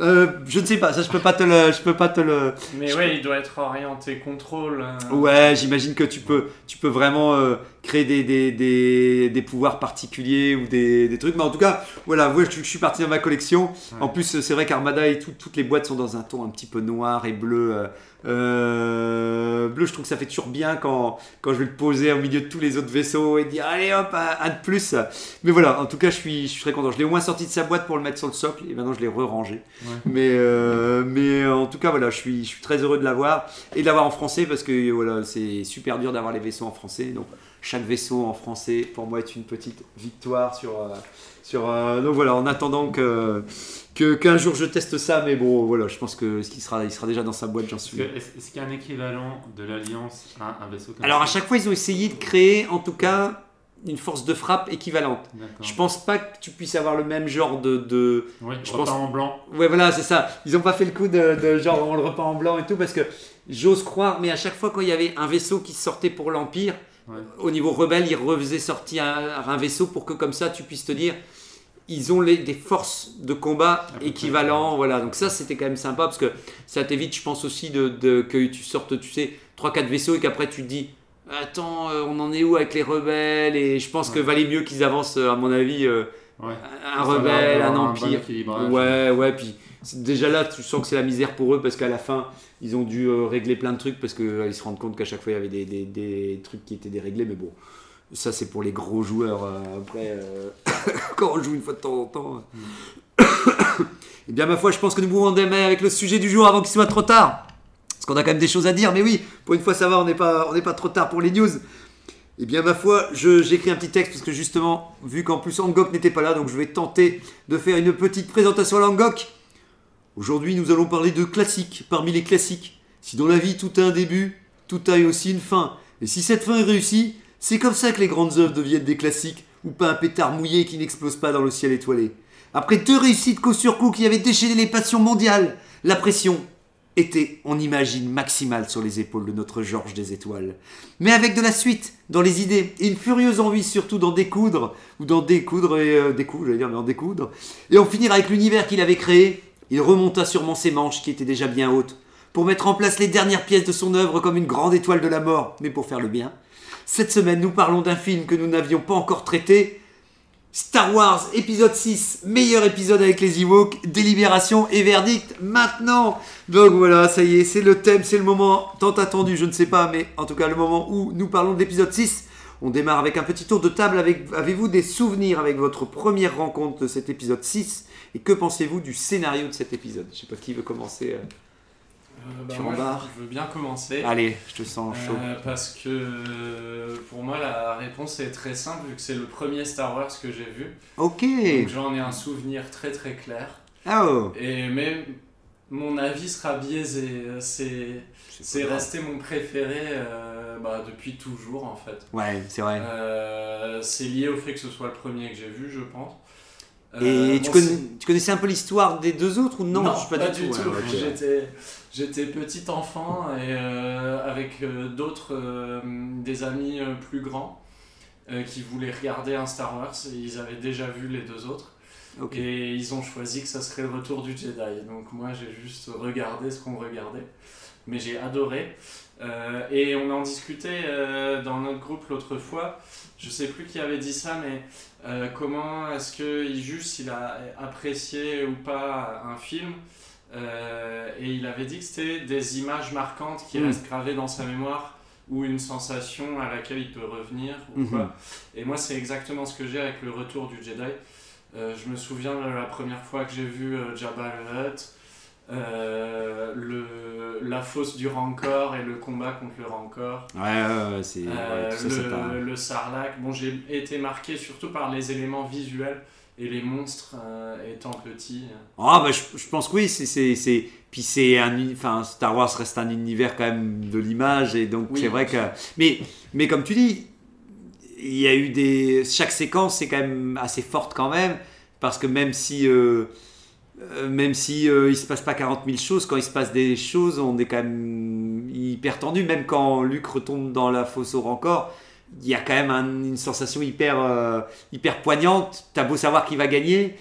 euh, Euh, je ne sais pas, ça je peux pas te le, je peux pas te le. Mais ouais, il doit être orienté contrôle. euh. Ouais, j'imagine que tu peux, tu peux vraiment euh, créer des, des, des, des pouvoirs particuliers ou des, des trucs. Mais en tout cas, voilà, moi je, je suis parti dans ma collection. En plus, c'est vrai qu'Armada et tout, toutes les boîtes sont dans un ton un petit peu noir et bleu. Euh, bleu, je trouve que ça fait toujours bien quand, quand je vais le poser au milieu de tous les autres vaisseaux et dire allez hop, un, un de plus. Mais voilà, en tout cas, je suis, je suis très content. Je l'ai au moins sorti de sa boîte pour le mettre sur le socle et maintenant je l'ai re-rangé. Ouais. Mais, euh, mais euh, en tout cas, voilà, je suis, je suis très heureux de l'avoir et de l'avoir en français parce que voilà, c'est super dur d'avoir les vaisseaux en français. Donc, chaque vaisseau en français, pour moi, est une petite victoire sur. euh, sur euh, donc voilà, en attendant que que- qu'un jour je teste ça, mais bon, voilà, je pense que qu'il sera, il sera déjà dans sa boîte, j'en suis. est-ce- qu'il y a un équivalent de l'Alliance à un vaisseau comme Alors à ça chaque fois, ils ont essayé de créer, en tout cas, une force de frappe équivalente. Je pense pas que tu puisses avoir le même genre de, de... Oui, je repas pense- en blanc. Ouais, voilà, c'est ça. Ils ont pas fait le coup de, de genre on le repas en blanc et tout parce que j'ose croire, mais à chaque fois quand il y avait un vaisseau qui sortait pour l'Empire, Ouais. au niveau rebelle, ils refaisaient sortir un, un vaisseau pour que comme ça tu puisses te dire ils ont les, des forces de combat équivalents, voilà. Donc ça c'était quand même sympa parce que ça t'évite, je pense aussi de, de- que tu sortes, tu sais, 3-4 vaisseaux et qu'après tu te dis attends, euh, on en est où avec les rebelles? Et je pense que valait mieux qu'ils avancent, euh, à mon avis, euh, Ouais. un rebelle, un empire. équilibrage. Ouais, ouais, puis déjà là, tu sens que c'est la misère pour eux parce qu'à la fin, ils ont dû euh, régler plein de trucs parce qu'ils se rendent compte qu'à chaque fois, il y avait des, des- des trucs qui étaient déréglés, mais bon. Ça, c'est pour les gros joueurs. euh, après, euh, *coughs* quand on joue une fois de temps en temps. *coughs* Eh bien, ma foi, je pense que nous pouvons démarrer avec le sujet du jour avant qu'il soit trop tard. Parce qu'on a quand même des choses à dire, mais oui, pour une fois, ça va, on n'est pas, on pas trop tard pour les news. Eh bien, ma foi, écrit un petit texte parce que justement, vu qu'en plus Angok n'était pas là, donc je vais tenter de faire une petite présentation à l'Angok. Aujourd'hui, nous allons parler de classiques parmi les classiques. Si dans la vie tout a un début, tout a aussi une fin. Et si cette fin est réussie, c'est comme ça que les grandes œuvres deviennent des classiques, ou pas un pétard mouillé qui n'explose pas dans le ciel étoilé. Après deux réussites coup sur coup qui avaient déchaîné les passions mondiales, la pression était, on imagine, maximale sur les épaules de notre Georges des Étoiles. Mais avec de la suite dans les idées et une furieuse envie surtout d'en découdre, ou d'en découdre et euh, découdre, découdre, et en finir avec l'univers qu'il avait créé, il remonta sûrement ses manches qui étaient déjà bien hautes pour mettre en place les dernières pièces de son œuvre comme une grande étoile de la mort, mais pour faire le bien. Cette semaine, nous parlons d'un film que nous n'avions pas encore traité. Star Wars épisode 6, meilleur épisode avec les Ewoks, délibération et verdict maintenant. Donc voilà, ça y est, c'est le thème, c'est le moment tant attendu, je ne sais pas, mais en tout cas le moment où nous parlons de l'épisode 6. On démarre avec un petit tour de table. Avec, avez-vous des souvenirs avec votre première rencontre de cet épisode 6 Et que pensez-vous du scénario de cet épisode? Je sais pas qui veut commencer. euh. Bah, Tu moi, je veux bien commencer. Allez, je te sens chaud. Euh, parce que pour moi la réponse est très simple vu que c'est le premier Star Wars que j'ai vu. Ok. Donc j'en ai un souvenir très très clair. Oh. Et mais mon avis sera biaisé. C'est c'est resté mon préféré euh, bah, depuis toujours en fait. Ouais, c'est vrai. Euh, c'est lié au fait que ce soit le premier que j'ai vu, je pense. Et Euh, tu, connais- tu connaissais un peu l'histoire des deux autres ou non, Non, Je suis pas, du tout. Ouais. J'étais, petit enfant et euh, avec euh, d'autres, des amis plus grands qui voulaient regarder un Star Wars et ils avaient déjà vu les deux autres. Et ils ont choisi que ça serait le retour du Jedi. Donc moi j'ai juste regardé ce qu'on regardait. Mais j'ai adoré. Euh, et on en discutait euh, dans notre groupe l'autre fois. Je sais plus qui avait dit ça, mais euh, comment est-ce qu'il juge s'il a apprécié ou pas un film? Et il avait dit que c'était des images marquantes qui Mm. restent gravées dans sa mémoire ou une sensation à laquelle il peut revenir ou Mhm. quoi. Et moi, c'est exactement ce que j'ai avec le retour du Jedi. Je me souviens de la première fois que j'ai vu Jabba the Hutt, euh, le, la fosse du Rancor et le combat contre le Rancor, Ouais, ouais, ouais, c'est. euh, le, le Sarlacc. Bon, j'ai été marqué surtout par les éléments visuels et les monstres euh, étant petits. Ah bah je, je pense que oui, c'est puis c'est un enfin Star Wars reste un univers quand même de l'image et donc Oui, c'est vrai que mais mais comme tu dis, il y a eu des chaque séquence c'est quand même assez forte quand même parce que même si euh, même si euh, il se passe pas 40 000 choses, quand il se passe des choses, on est quand même hyper tendu. Même quand Luc retombe dans la fosse au rancor, il y a quand même un- une sensation hyper, euh, hyper poignante. T'as beau savoir qui va gagner,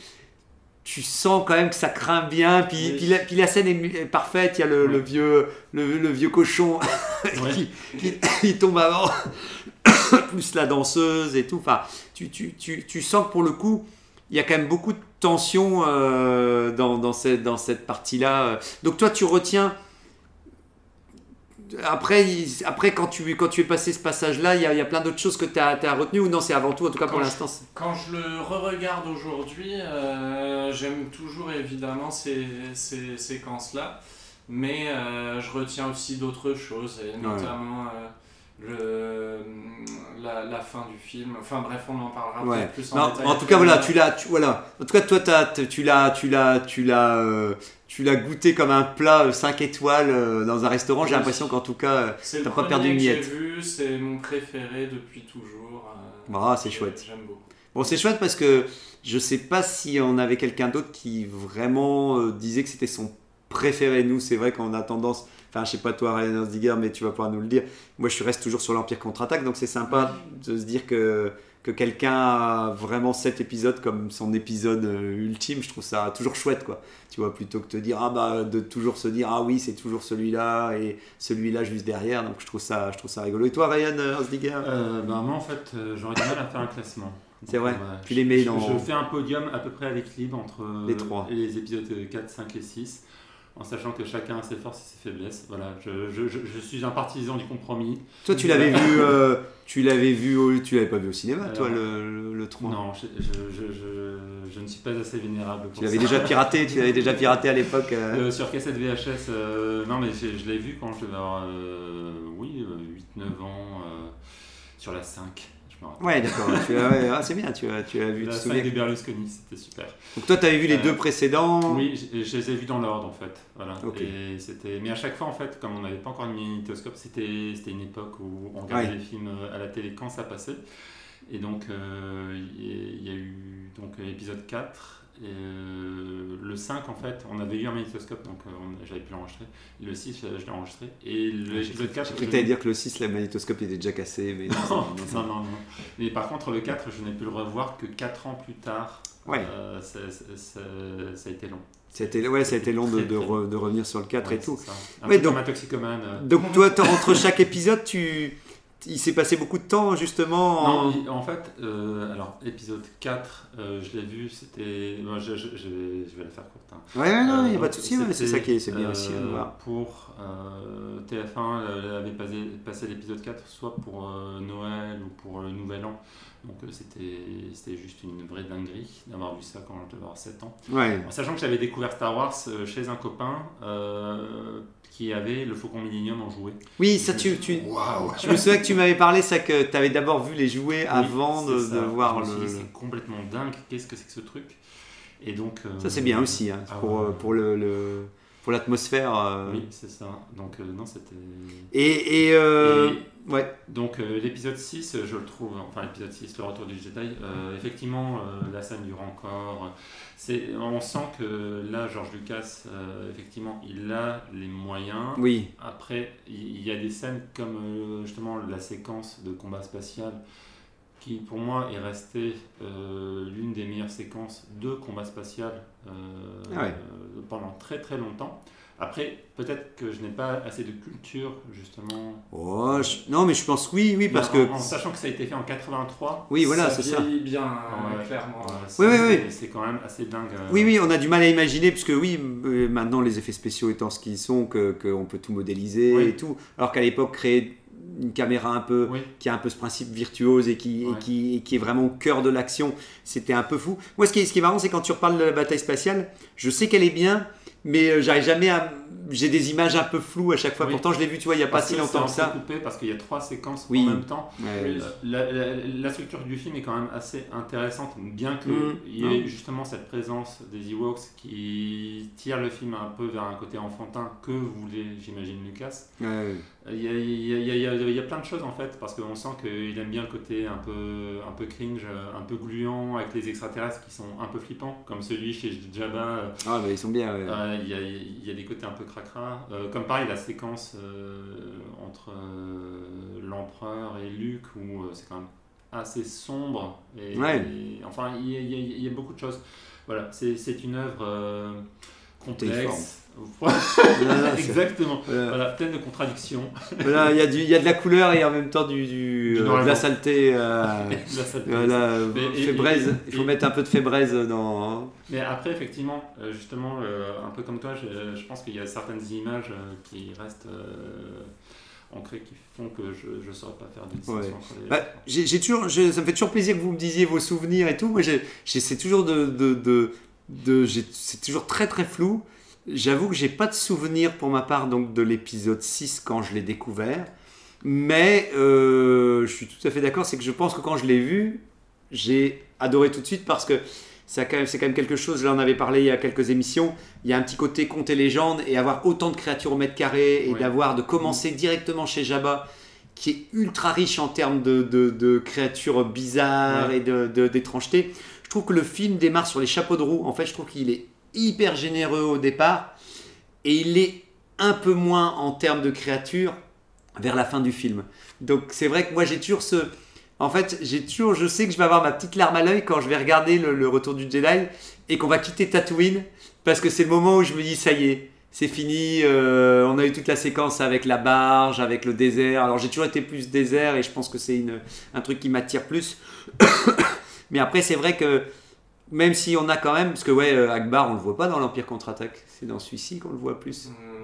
tu sens quand même que ça craint bien. Puis, Oui. puis, la, puis la scène est, parfaite. Il y a le, vieux, le, le vieux cochon *laughs* qui, qui- qui tombe avant, *coughs* plus la danseuse et tout. Enfin, tu, tu, tu, tu sens que pour le coup, il y a quand même beaucoup de tension euh, dans, dans cette, dans cette partie-là. Donc toi, tu retiens... Après, après quand, tu, quand tu es passé ce passage-là, il y a, il y a plein d'autres choses que tu as, retenu ou non C'est avant tout, en tout cas pour Quand l'instant. Quand je le re-regarde aujourd'hui, euh, j'aime toujours évidemment ces, ces séquences-là, mais euh, je retiens aussi d'autres choses, et notamment le, la, la fin du film. Enfin bref, on en parlera Ouais. plus en Non, détail. en tout cas, voilà, tu l'as, tu, voilà. En tout cas, toi, t'as- t- tu l'as, tu l'as, tu l'as, euh, tu l'as goûté comme un plat 5 étoiles euh, dans un restaurant. J'ai l'impression qu'en tout cas, euh, C'est t'as pas perdu une miette. vu, c'est mon préféré depuis toujours. euh, Ah, c'est chouette. J'aime beaucoup. Bon, c'est chouette parce que je sais pas si on avait quelqu'un d'autre qui vraiment euh, disait que c'était son préféré. Nous, c'est vrai qu'on a tendance, enfin, je sais pas toi, Ryan Osdiger, mais tu vas pouvoir nous le dire. Moi, je reste toujours sur l'Empire contre-attaque, donc c'est sympa de se dire que, que quelqu'un a vraiment cet épisode comme son épisode euh, ultime. Je trouve ça toujours chouette, quoi. Tu vois, plutôt que de te dire, ah bah, de toujours se dire, ah oui, c'est toujours celui-là et celui-là juste derrière. Donc, je trouve ça, je trouve ça rigolo. Et toi, Ryan Osdiger Euh, ben, moi, en fait, euh, j'aurais du mal à faire un classement. C'est vrai. Tu les mets je, dans- Je fais un podium à peu près à l'équilibre entre Les trois. les épisodes 4, 5 et 6, en sachant que chacun a ses forces et ses faiblesses. Voilà, je, je- je- je suis un partisan du compromis. Toi, tu l'avais vu, euh, tu l'avais vu, au- tu l'avais pas vu au cinéma, Alors, toi, le, le, le 3 Non, je, je, je, je- je ne suis pas assez vénérable pour Tu l'avais déjà piraté, tu l'avais déjà piraté à l'époque. euh. Euh, sur cassette VHS, euh, non mais je l'ai vu quand je devais avoir oui, 8-9 ans sur la 5. Je me rappelle. Ouais, d'accord. tu as- ouais, ah, c'est bien, tu as, tu as vu. la tu te 5 souviens. des Berlusconi, c'était super. Donc toi, tu avais vu les Euh, deux précédents. Oui, je, je les ai vus dans l'ordre en fait. Voilà. Ok. Et c'était, mais à chaque fois en fait, comme on n'avait pas encore de magnétoscope, c'était, c'était une époque où on regardait Ouais. les films à la télé quand ça passait. Et donc euh, y, il y a eu donc épisode 4. Et euh, le 5 en fait, on avait eu un magnétoscope donc euh, j'avais pu l'enregistrer. Le 6 je l'ai enregistré. Et l'épisode 4 J'ai je cru que dire que le 6, le magnétoscope était déjà cassé. Mais non, non, *laughs* non, non. Mais par contre, le 4, je n'ai pu le revoir que 4 ans plus tard. Ouais. Euh, ça, ça- ça- ça a été long. C'était, ouais, ça a été long de, de re- de revenir sur le 4 Ouais, et tout. ça. Un Ouais, donc- comme un toxicomane. euh. Donc toi, entre chaque épisode, tu... il s'est passé beaucoup de temps justement. en- Non, en fait, euh, alors épisode 4, euh, je l'ai vu, c'était. bon, je, je- je vais, je vais la faire courte. hein. Ouais, non, il n'y a Euh, pas de souci, c'est ça qui est, c'est bien aussi à voir. Pour euh, TF1, elle avait passé, passé l'épisode 4 soit pour Noël ou pour le Nouvel An. Donc euh, c'était juste une vraie dinguerie d'avoir vu ça quand je devais avoir 7 ans. Ouais. En sachant que j'avais découvert Star Wars euh, chez un copain euh, qui avait le Faucon Millennium en jouet. Oui, ça tu, tu... Je me souviens que tu m'avais parlé ça que tu avais d'abord vu les jouets Oui, avant de, de voir le. C'est complètement dingue, qu'est-ce que c'est que ce truc? Et donc. euh, Ça c'est bien aussi hein, ah pour, ouais. pour le, le- pour l'atmosphère. euh. Oui, c'est ça. Donc, euh, non, c'était. Et, et, euh, ouais. Donc l'épisode 6, euh, je le trouve, enfin l'épisode 6, le retour du Jedi, effectivement la scène du rancor, on sent que là George Lucas, effectivement, il a les moyens. Oui. Après, il y a des scènes comme justement la séquence de combat spatial qui pour moi est restée euh, l'une des meilleures séquences de combat spatial euh, Ah ouais. euh, pendant très très longtemps. Après, peut-être que je n'ai pas assez de culture justement Oh, je- Non, mais je pense oui, oui, parce mais que. en, en sachant que ça a été fait en 83. Oui, voilà, ça c'est ça. bien, Ouais. clairement. Oui, oui, oui. C'est quand même assez dingue. euh. Oui, oui, on a du mal à imaginer, parce que oui, maintenant les effets spéciaux étant ce qu'ils sont, que qu'on peut tout modéliser Oui. et tout. Alors qu'à l'époque, créer une caméra un peu Oui. qui a un peu ce principe virtuose et qui, et qui, et qui est vraiment au cœur de l'action, c'était un peu fou. Moi, ce qui est, ce qui est marrant, c'est quand tu reparles de la bataille spatiale, je sais qu'elle est bien, mais euh, j'arrive jamais à. J'ai des images un peu floues à chaque fois. Oui. Pourtant, je l'ai vu, tu vois, il n'y a pas si longtemps que ça. entrecoupé parce qu'il y a trois séquences Oui. en même temps. Ouais. Euh, La, la- la structure du film est quand même assez intéressante, bien qu'il Mm. y ait justement cette présence des Ewoks qui tire le film un peu vers un côté enfantin que voulait, j'imagine, Lucas. Ouais. Il y, a, il y a- il y a- il y a- plein de choses en fait, parce qu'on sent qu'il aime bien le côté un peu, un peu cringe, un peu gluant, avec les extraterrestres qui sont un peu flippants, comme celui chez Jabba. Ah, bah, ils sont bien. ouais. Euh, Il y, a, il y a des côtés un peu cracra. Euh, comme pareil, la séquence euh, entre euh, l'empereur et Luke, où euh, c'est quand même assez sombre. Et, Ouais. et- enfin, il y, a, beaucoup de choses. Voilà, c'est c'est une œuvre euh, complexe. *laughs* Exactement. Voilà. Voilà, pleine de contradictions. Voilà, il y, y a de la couleur et en même temps du, du, Du euh, de la saleté. euh, *laughs* La saleté. voilà, euh, Mais- fébraise. et- il faut et- mettre un peu de fébraise dans. Mais après, effectivement, euh, justement, euh, un peu comme toi, je, je pense qu'il y a certaines images qui restent ancrées, qui font que je ne saurais pas faire de distinction Ouais. entre les. Bah, j'ai toujours, ça me fait toujours plaisir que vous me disiez vos souvenirs et tout. Moi, j'essaie toujours de, de, de, de- c'est toujours très très flou. J'avoue que j'ai pas de souvenir pour ma part donc de l'épisode 6 quand je l'ai découvert, mais euh, je suis tout à fait d'accord. C'est que je pense que quand je l'ai vu, j'ai adoré tout de suite parce que quand c'est quand même quelque chose. Là, on avait parlé il y a quelques émissions. Il y a un petit côté et légende et avoir autant de créatures au mètre carré et Ouais. d'avoir de commencer directement chez Jabba qui est ultra riche en termes de, de- de créatures bizarres Ouais. et de- de- d'étrangeté. Je que le film démarre sur les chapeaux de roue. En fait, je trouve qu'il est hyper généreux au départ et il est un peu moins en termes de créatures vers la fin du film. Donc c'est vrai que moi j'ai toujours ce... En fait, j'ai toujours, je sais que je vais avoir ma petite larme à l'œil quand je vais regarder le, retour du Jedi et qu'on va quitter Tatooine parce que c'est le moment où je me dis ça y est, c'est fini. euh, on a eu toute la séquence avec la barge, avec le désert. Alors j'ai toujours été plus désert et je pense que c'est un truc qui m'attire plus. Mais après c'est vrai que même si on a quand même, parce que ouais, euh, Akbar on le voit pas dans l'Empire contre-attaque, c'est dans celui-ci qu'on le voit plus. Hum,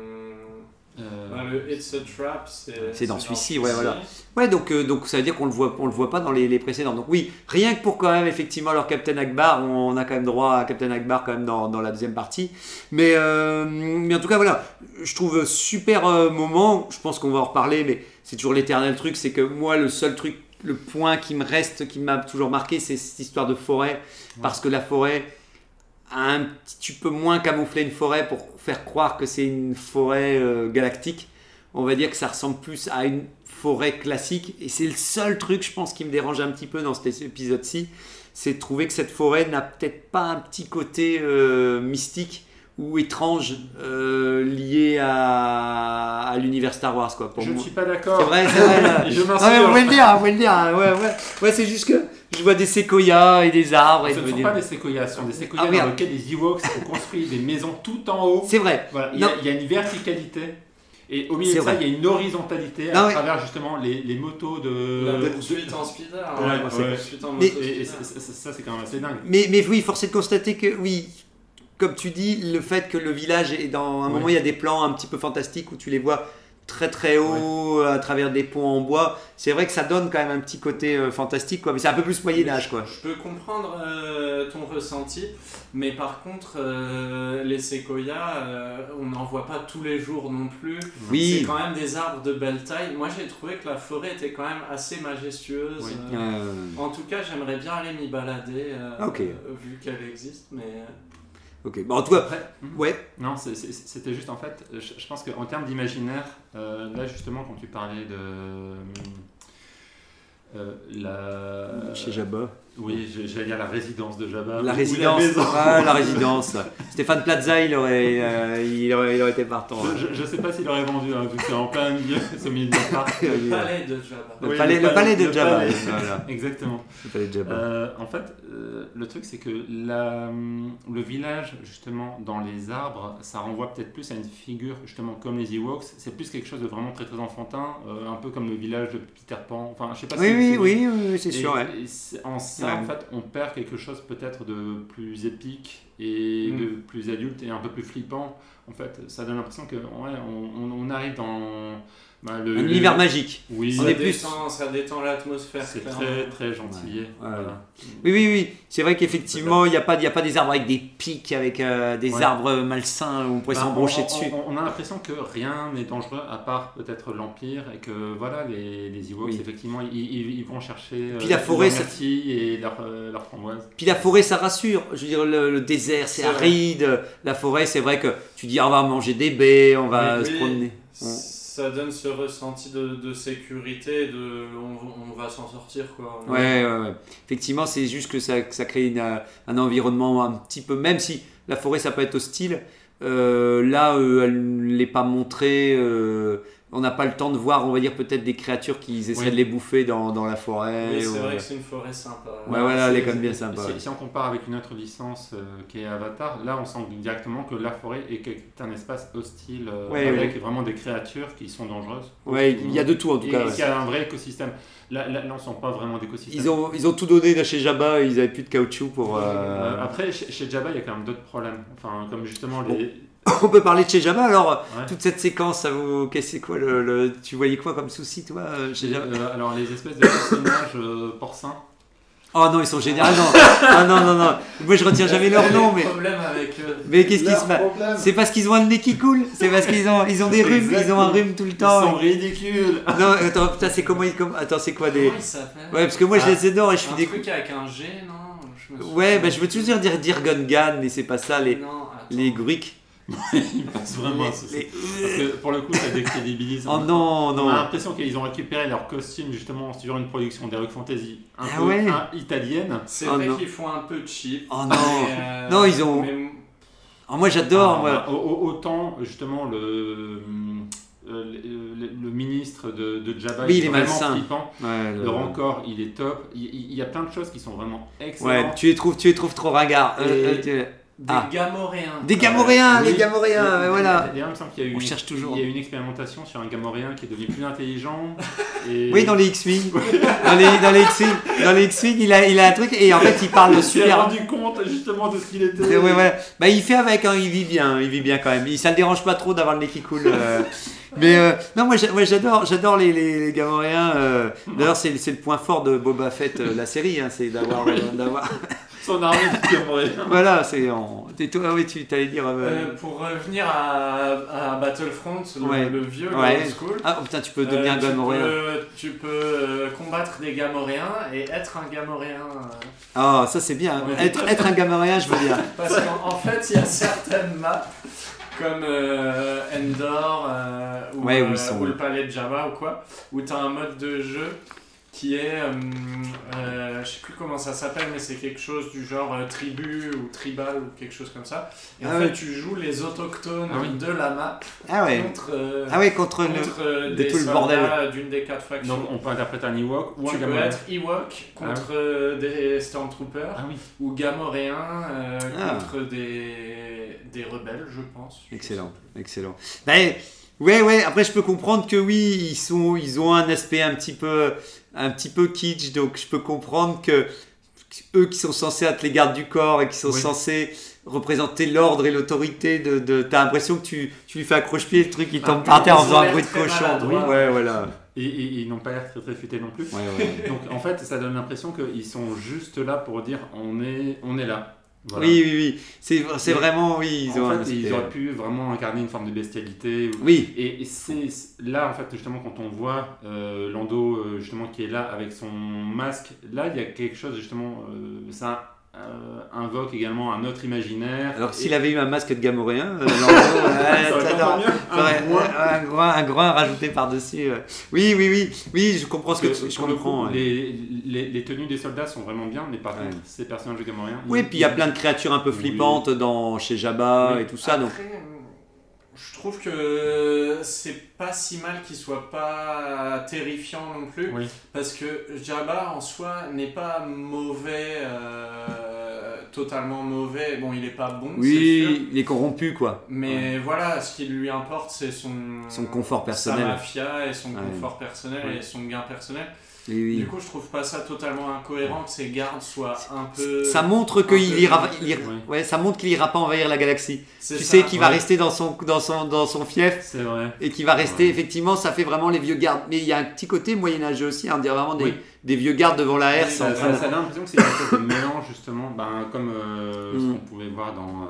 Euh, ah, le It's a Trap, c'est. C'est dans celui-ci, ouais, voilà. Ouais, donc, euh, donc ça veut dire qu'on le voit, on le voit pas dans les, les précédents. Donc oui, rien que pour quand même effectivement leur Captain Akbar, on, a quand même droit à Captain Akbar quand même dans, dans la deuxième partie. Mais, euh, mais en tout cas voilà, je trouve super euh, moment. Je pense qu'on va en reparler, mais c'est toujours l'éternel truc, c'est que moi le seul truc, le point qui me reste, qui m'a toujours marqué, c'est cette histoire de forêt, parce que la forêt a un petit peu moins camoufler une forêt pour faire croire que c'est une forêt euh, galactique. On va dire que ça ressemble plus à une forêt classique. Et c'est le seul truc, je pense, qui me dérange un petit peu dans cet épisode-ci. C'est de trouver que cette forêt n'a peut-être pas un petit côté euh, mystique ou étrange euh, lié à, à l'univers Star Wars. Quoi, pour je ne moi. suis pas d'accord. C'est vrai, c'est vrai. là. *laughs* Je Ah ouais, m'insurge. vous pouvez le dire, *laughs* vous pouvez le dire. Ouais, ouais. ouais c'est juste que je vois des séquoias et des arbres. Et Ce ne sont dis- pas des séquoias, ce sont des séquoias Ah, dans lesquels les Ewoks ont construit des maisons tout en haut. C'est vrai. Voilà, il y, a, il y a une verticalité. Et au milieu de ça, il y a une horizontalité Non, à mais- travers justement les, les motos de. La de- poursuite en speeder. Ouais, hein, ouais. la poursuite en Mais- Et, ça, c'est quand même assez dingue. Mais, mais oui, force est de constater que oui, comme tu dis, le fait que le village est dans un Ouais. moment, il y a des plans un petit peu fantastiques où tu les vois très très haut à travers des ponts en bois. C'est vrai que ça donne quand même un petit côté euh, fantastique, quoi. Mais c'est un peu plus Moyen Âge, quoi. Je peux comprendre euh, ton ressenti, mais par contre, euh, les séquoias, on n'en voit pas tous les jours non plus. Oui. C'est quand même des arbres de belle taille. Moi, j'ai trouvé que la forêt était quand même assez majestueuse. Oui. En tout cas, j'aimerais bien aller m'y balader, euh, vu qu'elle existe. Mais ok. Bon, en tout cas, Après, mhm. ouais. Non, c'était juste en fait, je, je pense qu'en termes d'imaginaire, euh, là justement quand tu parlais de euh, la... Chez Jabba. Oui, je- j'allais dire la résidence de Jabba. La résidence. Ah, la résidence. *laughs* Stéphane Plaza, il aurait, euh, il aurait, il aurait été partant. Je, je, je sais pas s'il aurait vendu, hein, vu que c'est en plein milieu, *laughs* au milieu de part. *laughs* le palais de Jabba. Le Oui, palais, le le palais de le Jabba. palais. Voilà, Exactement. le palais de Jabba. Euh, en fait, euh, le truc c'est que la, le village, justement, dans les arbres, ça renvoie peut-être plus à une figure, justement, comme les Ewoks. C'est plus quelque chose de vraiment très très enfantin, euh, un peu comme le village de Peter Pan. Enfin, je sais pas oui, si oui, oui, oui, oui, c'est sûr. ouais. en ça, en fait, on perd quelque chose peut-être de plus épique et Mm. de plus adulte et un peu plus flippant. En fait, ça donne l'impression que ouais, on, on- on arrive dans bah, le Un univers magique. Oui, On ça, est plus- détend, ça détend l'atmosphère. c'est très très gentil. Ouais. Voilà. Oui, oui, oui. C'est vrai qu'effectivement, il n'y a, pas- il y a pas des arbres avec des pics, avec euh, des Ouais. arbres malsains où on pourrait Bah, s'embrocher dessus. On, on a l'impression que rien n'est dangereux à part peut-être l'Empire et que voilà, les, les Ewoks, Oui. effectivement, ils, ils- ils vont chercher Puis la forêt, leur ça- et leur, euh, leur framboise. Puis la forêt, ça rassure. Je veux dire, le, le désert, c'est vrai. aride. La forêt, c'est vrai que tu dis, Ah, on va manger des baies, on va Oui, se oui. promener. Ça donne ce ressenti de, sécurité, de on, va s'en sortir quoi. Ouais, ouais, ouais. Effectivement, c'est juste que ça, ça crée une, un environnement un petit peu, même si la forêt, ça peut être hostile. euh, là, euh, elle ne l'est pas montrée. euh, on n'a pas le temps de voir, on va dire, peut-être des créatures qui essaieraient Oui. de les bouffer dans, dans la forêt. Oui, c'est ou- vrai que c'est une forêt sympa. Ouais, voilà, elle est quand même bien sympa. Si, si on compare avec une autre licence euh, qui est Avatar, là on sent directement que la forêt est, est un espace hostile euh, Ouais, avec vraiment des créatures qui sont dangereuses. Ouais, il y a de tout en tout Et cas. et ouais. qui a un vrai écosystème. Là, là, là, on sent pas vraiment d'écosystème. Ils ont, ils ont tout donné là chez Jabba, ils avaient plus de caoutchouc pour. euh, Euh, après, chez, chez Jabba, il y a quand même d'autres problèmes. Enfin, comme justement les. *laughs* On peut parler de chez Jabba alors Ouais. Toute cette séquence, ça vous. qu'est-ce- C'est quoi le, le- Tu voyais quoi comme souci toi euh, chez Jabba? Euh, alors, les espèces de personnages euh, porcins. Oh non, ils sont géniaux. Ah non, ah, non, non, non. Moi je retiens jamais leur nom, mais. avec. Mais qu'est-ce qui se passe? C'est parce qu'ils ont un nez qui coule C'est parce qu'ils ont, ils ont des rhumes Ils ont un rhume tout le Ils temps sont ridicules. Non, attends, putain, c'est comment ils. Attends, c'est quoi des. Comment Ouais, parce que moi je Ah. les adore et je suis Un des. truc avec un G, non? Je me Ouais, bah je veux toujours dire, dire, mais c'est pas ça, les, Non, les Greeks. *laughs* C'est vraiment un souci. Les- Parce que pour le coup, ça décrédibilise. Oh non, On a non. l'impression qu'ils ont récupéré leur costume justement sur une production d'Heroic Fantasy un Ah peu ouais. un- italienne. C'est Oh vrai qu'ils font un peu cheap. Oh non. euh, Non, ils ont- mais- Ah, moi j'adore. Ah, bah, au- au- autant justement le, euh, le, le- le ministre de, de Jabba Oui, il est vraiment flippant. Ouais, Le rancor, il est top. Il, il- il y a plein de choses qui sont vraiment Ouais, excellentes. tu les trouves, tu les trouves trop ringards. Et- Euh, et- tu- Des Ah. Gamoréens. Des Gamoréens, Oui. les Gamoréens, voilà. D'ailleurs, il me semble qu'il y a eu On une, cherche toujours. Il y a eu une expérimentation sur un Gamoréen qui est devenu plus intelligent. Et... *laughs* Oui, dans les X-Wing. dans les, dans les X-Wing, dans les X-Wing, il a, il a un truc et en fait il parle Il s'est super. rendu compte justement de ce qu'il était. Ouais. Bah, il fait avec, hein, il vit bien, il vit bien quand même. Il, ça le dérange pas trop d'avoir le nez qui coule. euh. Mais euh, non, moi, j'a- moi, j'adore, j'adore les, les, les Gamoréens. euh. D'ailleurs, c'est, c'est le point fort de Boba Fett, euh, la série, hein, c'est d'avoir, euh, d'avoir. *laughs* Son armée de Gamoréens. Voilà, c'est. En... T'es toi, ah oui, tu t'allais dire. euh, Euh, pour revenir à, à Battlefront, le, Ouais. le vieux, le Ouais. old school. Ah oh, putain, tu peux devenir euh, un Gamoréen. peux- Tu peux euh, combattre des Gamoréens et être un Gamoréen. euh, Ah, ça c'est bien. Ouais. Être, être un Gamoréen, je veux bien. Parce qu'en en fait, il y a certaines maps comme euh, Endor euh, ou, Ouais, où ils euh, sont- ou le palais de Java ou quoi, où tu as un mode de jeu qui est, euh, euh, je sais plus comment ça s'appelle, mais c'est quelque chose du genre euh, tribu ou tribal ou quelque chose comme ça. Et en Ah fait, ouais. tu joues les autochtones Ah oui. de la map Ah ouais. contre, euh, Ah ouais, contre, le. contre euh, de des tout le soldats d'une des quatre factions. Donc on peut interpréter un Ewok ou un tu peux Gamorrean. être Ewok contre euh, des Stormtroopers Ah oui. ou Gamoréen euh, Ah. contre des, des rebelles, je pense. Excellent, excellent. Ben, ouais, ouais. Après, je peux comprendre que oui, ils sont, ils ont un aspect un petit peu, un petit peu kitsch. Donc, je peux comprendre que eux qui sont censés être les gardes du corps et qui sont Oui. censés représenter l'ordre et l'autorité de, de t'as l'impression que tu, tu lui fais accroche-pied le truc il tombe par terre en faisant un bruit de cochon maladroits. ouais voilà Et, et- ils n'ont pas l'air très très futés non plus. ouais, ouais. Donc en fait, ça donne l'impression qu'ils sont juste là pour dire on est, on est là. Voilà. oui oui oui c'est c'est vraiment oui ils en fait, ils auraient pu vraiment incarner une forme de bestialité. ou- oui Et, et c'est là, en fait, justement, quand on voit euh, Lando, euh, justement, qui est là avec son masque, là, il y a quelque chose, justement, euh, ça euh, invoque également un autre imaginaire. alors Et- s'il avait eu un masque de gamoréen euh, *laughs* Un groin. un rajouté par-dessus. ouais. Oui, oui, oui, oui, je comprends ce que tu je le comprends. coup, ouais. les, les, les tenues des soldats sont vraiment bien, mais par Ouais. contre, ces personnages de Gamorrean. Oui, puis il y a plein de créatures un peu Oui. flippantes dans chez Jabba Oui. et tout ça. Donc, Après, je trouve que c'est pas si mal qu'il soit pas terrifiant non plus. Oui. Parce que Jabba en soi n'est pas mauvais, euh, totalement mauvais. Bon, il est pas bon, sûr. oui, il est corrompu quoi. Mais voilà, ce qui lui importe, c'est son, Son confort personnel. Sa mafia et son Ouais. confort personnel Ouais. et son gain personnel. Oui. Du coup, je trouve pas ça totalement incohérent que ses gardes soient un peu. Ça montre qu'il ira, il ira- Ouais. ouais, ça montre qu'il ira pas envahir la galaxie. Tu ça. sais qu'il va rester dans son, dans son, dans son fief C'est vrai. et qu'il va rester. Ouais. Effectivement, ça fait vraiment les vieux gardes. Mais il y a un petit côté moyenâgeux aussi, hein, on dirait vraiment des, Oui. Des vieux gardes devant la Oui, herse. en Ça, ça, ça a l'impression que c'est espèce de mélange, justement, ben, comme euh, Mm. ce qu'on pouvait voir dans. euh,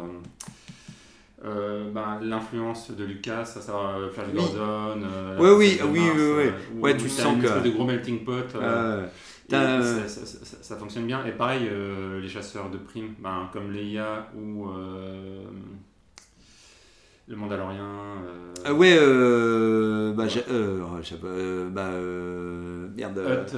euh, ben, l'influence de Lucas, à savoir euh, Flash Oui. Gordon, oui, de oui, Mars, oui, oui. Ouais, tu sens que- de gros melting pot. t'as- ça, ça- ça- ça fonctionne bien. Et pareil, les chasseurs de primes, ben, comme Leia ou le Mandalorien. euh, Euh, ouais, euh, bah, euh, oh, euh, bah, euh, merde. Hutt,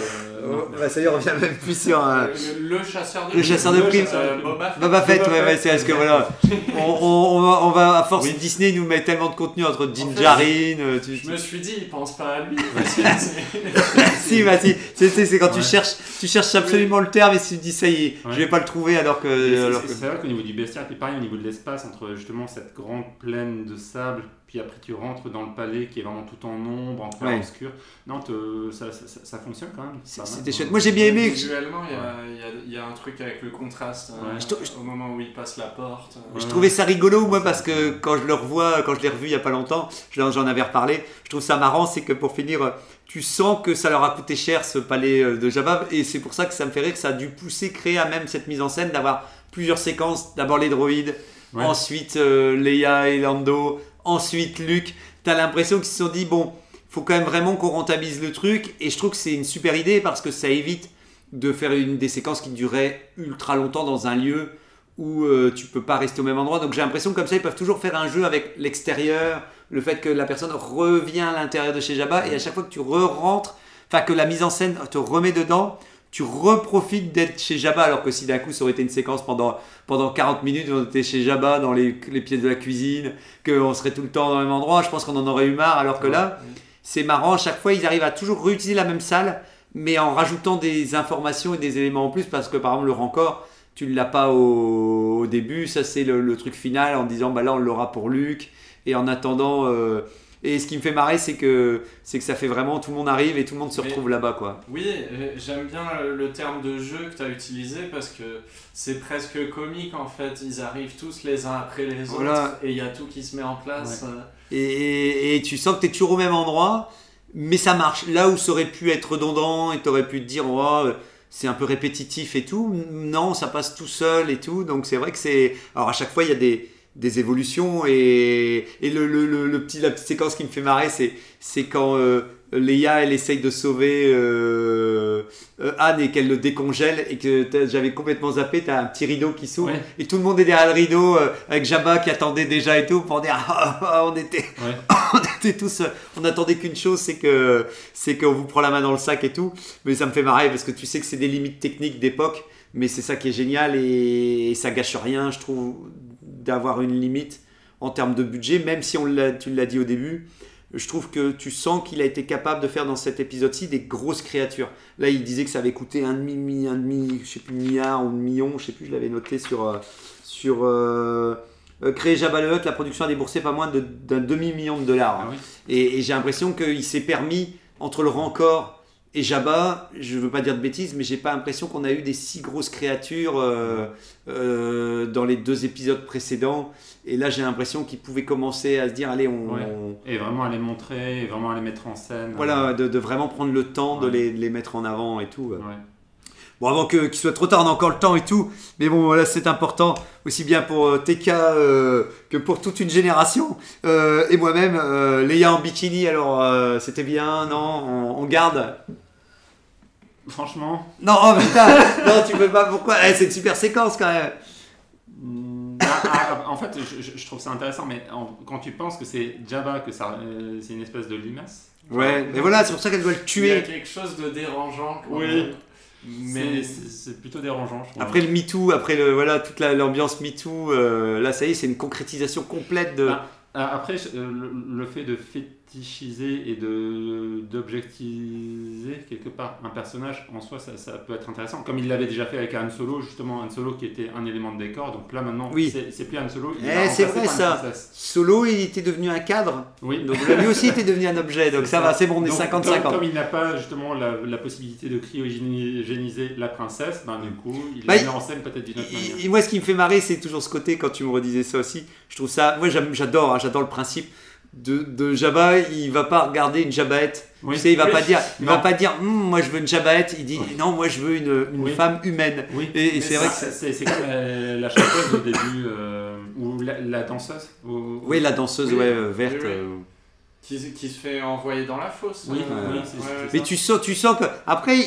non, ça y est, on revient même plus sur. euh, Le, le chasseur de Le chasseur de primes. Boba Fett. Boba Fett, ouais, ouais, c'est parce que voilà, on, on, on va, on va, à force, Oui. Disney nous met tellement de contenu entre Din En fait, Djarin, euh, tu, Je tu- me suis dit, il pense pas à lui. *laughs* si, bah, si, c'est, c'est, c'est quand tu cherches, tu cherches absolument le terme et tu te dis ça y est, Ouais. je vais pas le trouver alors que, c'est- que- C'est vrai qu'au niveau du bestiaire, puis pareil au niveau de l'espace, entre justement cette grande plaine de sable, puis après tu rentres dans le palais qui est vraiment tout en ombre, en clair Ouais. obscur. Non, te- ça, ça, fonctionne quand même. C'était chouette. Moi, j'ai bien aimé. Visuellement, il y a, il y a- il y a un truc avec le contraste. euh, Ouais. Au moment où il passe la porte. euh, Je Ouais. trouvais ça rigolo, moi, parce que quand je le revois, quand je l'ai revu il y a pas longtemps, j'en avais reparlé. Je trouve ça marrant, c'est que pour finir, tu sens que ça leur a coûté cher ce palais euh, de Jabba, et c'est pour ça que ça me fait rire que ça a dû pousser, créer à même cette mise en scène, d'avoir plusieurs séquences. D'abord les droïdes, Ouais. ensuite euh, Leia et Lando, ensuite Luke. T'as l'impression qu'ils se sont dit, bon, faut quand même vraiment qu'on rentabilise le truc, et je trouve que c'est une super idée parce que ça évite de faire une des séquences qui duraient ultra longtemps dans un lieu où euh, tu peux pas rester au même endroit. Donc j'ai l'impression que comme ça ils peuvent toujours faire un jeu avec l'extérieur, le fait que la personne revient à l'intérieur de chez Jabba et à chaque fois que tu re-rentres, enfin que la mise en scène te remet dedans, tu reprofites d'être chez Jabba alors que si d'un coup ça aurait été une séquence pendant, pendant 40 minutes où on était chez Jabba dans les, les pièces de la cuisine, qu'on serait tout le temps dans le même endroit, je pense qu'on en aurait eu marre alors que là c'est marrant, à chaque fois ils arrivent à toujours réutiliser la même salle mais en rajoutant des informations et des éléments en plus parce que par exemple le rancor tu ne l'as pas au, au début, ça c'est le, le truc final en disant bah là on l'aura pour Luc et en attendant euh, et ce qui me fait marrer c'est que c'est que ça fait vraiment tout le monde arrive et tout le monde se retrouve là-bas quoi. Oui, euh, j'aime bien le terme de jeu que tu as utilisé parce que c'est presque comique en fait. Ils arrivent tous les uns après les autres et il y a tout qui se met en place. Et, et- et tu sens que tu es toujours au même endroit mais ça marche. Là où ça aurait pu être redondant et tu aurais pu te dire oh, c'est un peu répétitif et tout, non, ça passe tout seul et tout. Donc c'est vrai que c'est. Alors à chaque fois, il y a des, évolutions et, et le, le, petit, la petite séquence qui me fait marrer, c'est, c'est quand euh, Leia elle essaye de sauver euh, euh, Anne et qu'elle le décongèle et que t'as- j'avais complètement zappé, tu as un petit rideau qui s'ouvre Ouais. et tout le monde est derrière le rideau euh, avec Jabba qui attendait déjà et tout pour dire ah, ah, on était Ouais. *laughs* écoutait tous, on attendait qu'une chose, c'est que c'est qu'on vous prend la main dans le sac et tout. Mais ça me fait marrer parce que tu sais que c'est des limites techniques d'époque, mais c'est ça qui est génial et, ça gâche rien, je trouve, d'avoir une limite en termes de budget, même si on l'a, tu l'as dit au début. Je trouve que tu sens qu'il a été capable de faire dans cet épisode-ci des grosses créatures. Là, il disait que ça avait coûté un demi, un demi, je sais plus milliard ou un million, je sais plus, je l'avais noté sur euh, sur euh, euh, créer Jabba le Hutt, la production a déboursé pas moins de- d'un demi-million de dollars. Ah oui. Et, et j'ai l'impression qu'il s'est permis, entre le Rancor et Jabba, je veux pas dire de bêtises, mais j'ai pas l'impression qu'on a eu des si grosses créatures euh, euh, dans les deux épisodes précédents. Et là, j'ai l'impression qu'il pouvait commencer à se dire, allez, on, Ouais. on- Et vraiment à les montrer, et vraiment à les mettre en scène. voilà, de, de vraiment prendre le temps de les, de les mettre en avant et tout. Ouais. Bon, avant que- qu'il soit trop tard, on a encore le temps et tout. Mais bon, voilà, c'est important, aussi bien pour euh, TK euh, que pour toute une génération. Euh, et moi-même, euh, Léa en bikini, alors euh, c'était bien, non on, on garde Franchement, Non, oh, putain *laughs* Non, tu peux pas, pourquoi? Eh, C'est une super séquence quand même mm, ah, ah, en fait, je, trouve ça intéressant, mais en- quand tu penses que c'est Jabba, que ça, euh, c'est une espèce de limace. Ouais, mais voilà, c'est pour ça qu'elle doit le Il y a tuer. quelque chose de dérangeant. quand Oui. même. Mais c'est plutôt dérangeant, je. Après le MeToo, après le, voilà, toute la- l'ambiance MeToo, euh, là, ça y est, c'est une concrétisation complète de. Ah. Ah, Après, euh, le, le fait de fétichiser et de d'objectiviser quelque part un personnage, en soi, ça, ça peut être intéressant. Comme il l'avait déjà fait avec Han Solo, justement, Han Solo qui était un élément de décor. Donc là, maintenant, Oui. c'est c'est plus Han Solo. il Eh, est c'est vrai, ça. Solo, il était devenu un cadre. Oui. Donc lui *laughs* aussi était devenu un objet. Donc ça, va, c'est bon, on est Donc, 50-50. Comme, comme il n'a pas justement la, la possibilité de cryogéniser la princesse, ben, du coup, il Bah, la met en scène peut-être d'une autre manière. Et moi, ce qui me fait marrer, c'est toujours ce côté, quand tu me redisais ça aussi, je trouve ça, moi j'adore, hein, j'adore le principe de, de Jabba, il va pas regarder une Jabbaette. Oui. Tu sais, il va Oui. pas dire, il va pas dire, Hum, moi je veux une Jabbaette, il dit, non, moi je veux une, une Oui. femme humaine. Oui. Et, c'est vrai que c'est... euh, la chanteuse au début, euh, ou la, la danseuse. ou- Oui, la danseuse, Oui. ouais, euh, verte. Oui, oui. euh. qui, qui se fait envoyer dans la fosse. Oui, euh, Mais tu sens, tu sens que, après,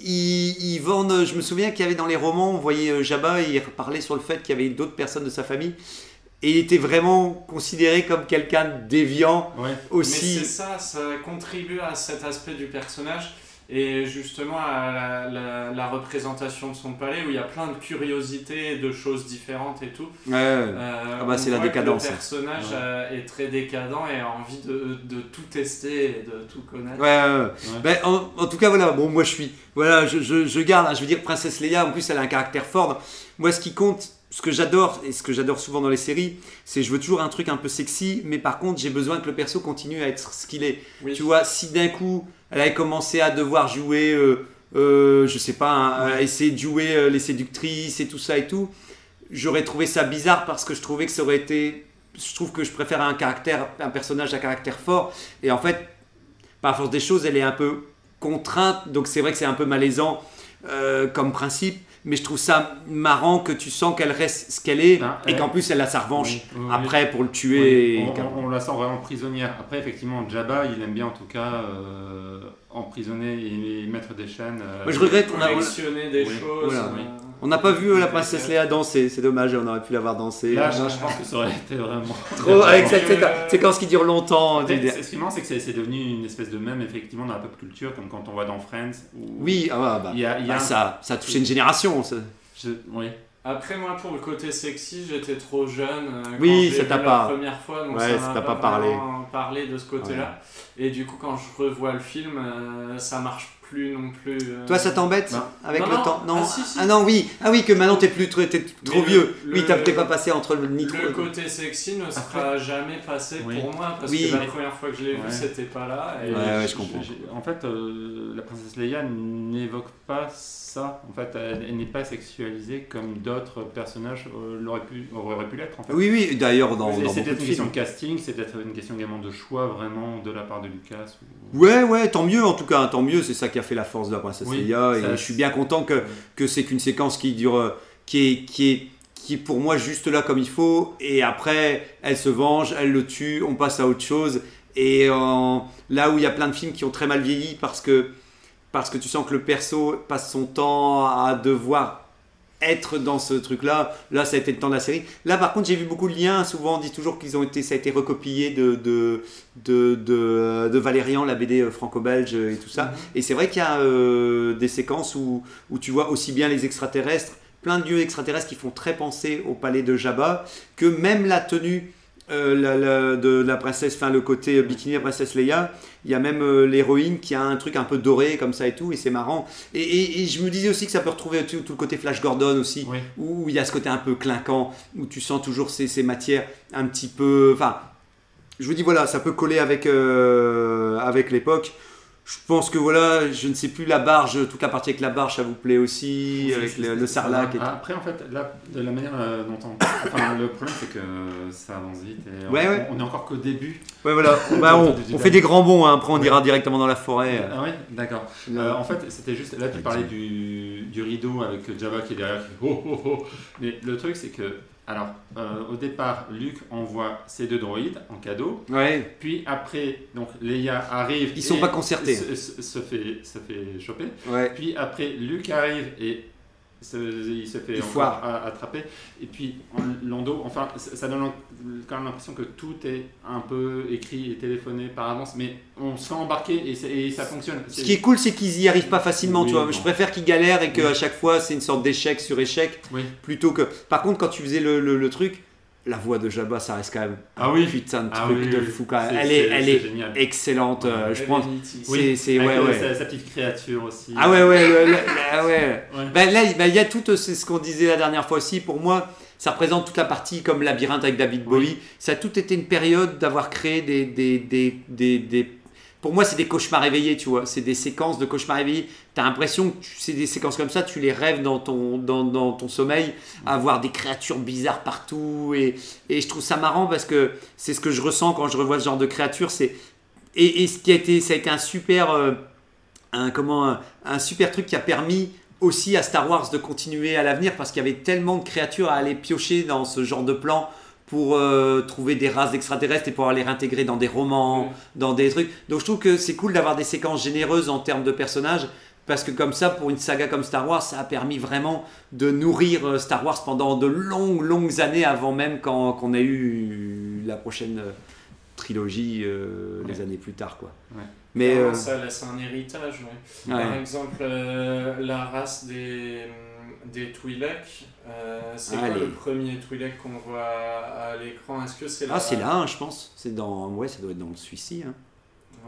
ils, ils vendent, je me souviens qu'il y avait dans les romans, on voyait Jabba, et il parlait sur le fait qu'il y avait d'autres personnes de sa famille, et il était vraiment considéré comme quelqu'un de déviant Ouais. aussi. Mais c'est ça, ça contribue à cet aspect du personnage et justement à la, la- la représentation de son palais où il y a plein de curiosités, de choses différentes et tout. Ouais. Euh, Ah bah, c'est la décadence. Le personnage Ouais. euh, est très décadent et a envie de, de tout tester et de tout connaître. Ouais, ouais, ouais. Ben, en, en tout cas, voilà, bon, moi je suis. Voilà, je, je, je garde, hein, je veux dire, Princesse Leia, en plus, elle a un caractère fort. Moi, ce qui compte, ce que j'adore, et ce que j'adore souvent dans les séries, c'est je veux toujours un truc un peu sexy, mais par contre, j'ai besoin que le perso continue à être ce qu'il est. Oui. Tu vois, si d'un coup, elle avait commencé à devoir jouer, euh, euh, je sais pas, hein, à essayer de jouer euh, les séductrices et tout ça et tout, j'aurais trouvé ça bizarre parce que je trouvais que ça aurait été. Je trouve que je préfère un caractère, un personnage à caractère fort. Et en fait, par force des choses, elle est un peu contrainte, donc c'est vrai que c'est un peu malaisant euh, comme principe, mais je trouve ça marrant que tu sens qu'elle reste ce qu'elle est Ah, et qu'en plus elle a sa revanche Oui, oui, oui. après pour le tuer. Oui, on, qu'elle- on- on la sent vraiment prisonnière. Après, effectivement, Jabba, il aime bien en tout cas euh, emprisonner et, mettre des chaînes. euh, Moi, je regrette, on a- des Oui. choses. Voilà. Euh, On n'a pas vu euh, la princesse. Léa danser, c'est dommage, on aurait pu la voir danser. Là, je, je pense que ça aurait été vraiment. *laughs* Trop, *laughs* avec cette Euh, séquence, qui dure longtemps. Ce qui est marrant, c'est que c'est devenu une espèce de même, effectivement, dans la pop culture, comme quand on voit dans Friends. Oui, ah, bah, bah, ça, ça a touché une génération. ça. je- oui. Après, moi, pour le côté sexy, j'étais trop jeune. euh, Oui, ça t'a la pas- première fois, donc Ouais, ça m'a t'a pas, pas parlé. vraiment parlé de ce côté-là. Et du coup, quand je revois le film, euh, ça marche plus non plus. euh, Toi, ça t'embête Non. avec Non, le non. temps Ah, si, si. Ah non, oui, ah oui, que maintenant t'es plus trop, t'es trop Mais le- vieux. le- oui, t'as t'es pas passé entre le nitro. Le côté sexy ne sera jamais passé Oui. pour moi parce Oui. que la première fois que je l'ai vu, c'était pas là. Et Ouais, ouais, je comprends. En fait, euh, la princesse Leia n'évoque pas ça. En fait, elle, elle n'est pas sexualisée comme d'autres personnages euh, l'auraient pu, auraient pu l'être. En fait. Oui, oui, d'ailleurs, dans, dans c'est peut-être de une question films. de casting, c'est peut-être une question également de choix vraiment de la part de Lucas. ou- Ouais, ouais, tant mieux en tout cas, tant mieux, c'est ça qui a fait la force de la princesse Oui, Leia. Et je suis bien content que, que c'est qu'une séquence qui dure, euh, qui est, qui est, qui est pour moi juste là comme il faut. Et après, elle se venge, elle le tue, on passe à autre chose. Et là où il y a plein de films qui ont très mal vieilli parce que, parce que tu sens que le perso passe son temps à devoir être dans ce truc-là. Là, ça a été le temps de la série. Là, par contre, j'ai vu beaucoup de liens. Souvent, on dit toujours qu'ils ont été, ça a été recopié de de de, de, de Valérian, la BD euh, franco-belge euh, et tout ça. Et c'est vrai qu'il y a euh, des séquences où où tu vois aussi bien les extraterrestres, plein de lieux extraterrestres qui font très penser au palais de Jabba, que même la tenue euh, la- la- de la princesse, enfin le côté bikini la princesse Leia, il y a même euh, l'héroïne qui a un truc un peu doré comme ça et tout, et c'est marrant. Et, et- et je me disais aussi que ça peut retrouver tout, tout le côté Flash Gordon aussi, Oui. où il y a ce côté un peu clinquant, où tu sens toujours ces, ces matières un petit peu. Enfin, je vous dis voilà, ça peut coller avec, euh, avec l'époque. Je pense que voilà, je ne sais plus la barge, toute la partie avec la barge, ça vous plaît aussi, Si, avec le, sarlac et tout. Après, en fait, là, de la manière euh, dont on. Enfin, le problème, c'est que ça avance vite et on, Ouais, ouais. on est encore qu'au début. Ouais, voilà, *laughs* Bah, on, on fait des grands bonds, hein, après on Ouais. ira directement dans la forêt. Ah oui, d'accord. Euh, en fait, c'était juste. Là, tu parlais du, du rideau avec Java qui est derrière. Qui, oh, oh, oh. Mais le truc, c'est que. Alors, euh, au départ, Luke envoie ses deux droïdes en cadeau. Ouais, Puis après, donc Leia arrive. Ils sont et pas concertés. Se, se- se fait, se fait choper. ouais. Puis après, Luke arrive et se- il se fait Il encore attraper. Et puis en- Lando, enfin, ça ça donne quand même l'impression que tout est un peu écrit et téléphoné par avance, mais on se fait embarquer et, ça fonctionne. Ce qui est cool, c'est qu'ils y arrivent pas facilement, Oui, tu vois. bon. Je préfère qu'ils galèrent et qu'à Oui. chaque fois, c'est une sorte d'échec sur échec, Oui. plutôt que. Par contre, quand tu faisais le, le- le truc, la voix de Jabba, ça reste quand même Ah un oui. putain de Ah truc oui, de oui. fou quand même. C'est- Elle est, elle est excellente, euh, je pense. Elvenity. C'est, ouais, ouais. Sa, sa petite créature aussi. Ah ouais, ouais, le- le- ah ouais. Ouais. *laughs* Ben là, il ben, il y a tout, euh, c'est ce qu'on disait la dernière fois aussi. Pour moi, ça représente toute la partie comme labyrinthe avec David Bowie. Ça a tout été une période d'avoir créé des, des, des, des, des- Pour moi, c'est des cauchemars éveillés, tu vois. C'est des séquences de cauchemars éveillés. T'as l'impression que c'est des séquences comme ça, tu les rêves dans ton, dans, dans ton sommeil, avoir des créatures bizarres partout. Et, et je trouve ça marrant parce que c'est ce que je ressens quand je revois ce genre de créatures. C'est et, et ce qui a été, ça a été un super, euh, un, comment, un, un super truc qui a permis aussi à Star Wars de continuer à l'avenir parce qu'il y avait tellement de créatures à aller piocher dans ce genre de plan pour euh, trouver des races d'extraterrestres et pouvoir les réintégrer dans des romans, Ouais. dans des trucs. Donc je trouve que c'est cool d'avoir des séquences généreuses en termes de personnages parce que comme ça, pour une saga comme Star Wars, ça a permis vraiment de nourrir euh, Star Wars pendant de longues, longues années avant même qu'on ait eu la prochaine euh, trilogie euh, les années plus tard. Quoi. Ouais. Mais Vraiment, euh, ça laisse un héritage. Par exemple, la race des, des Twi'lek, euh, c'est Ah, quoi les- le premier Twi'lek qu'on voit à, à l'écran? Est-ce que c'est Ah, la- c'est là, hein, je pense. C'est dans, ouais, ça doit être dans le celui-ci. hein.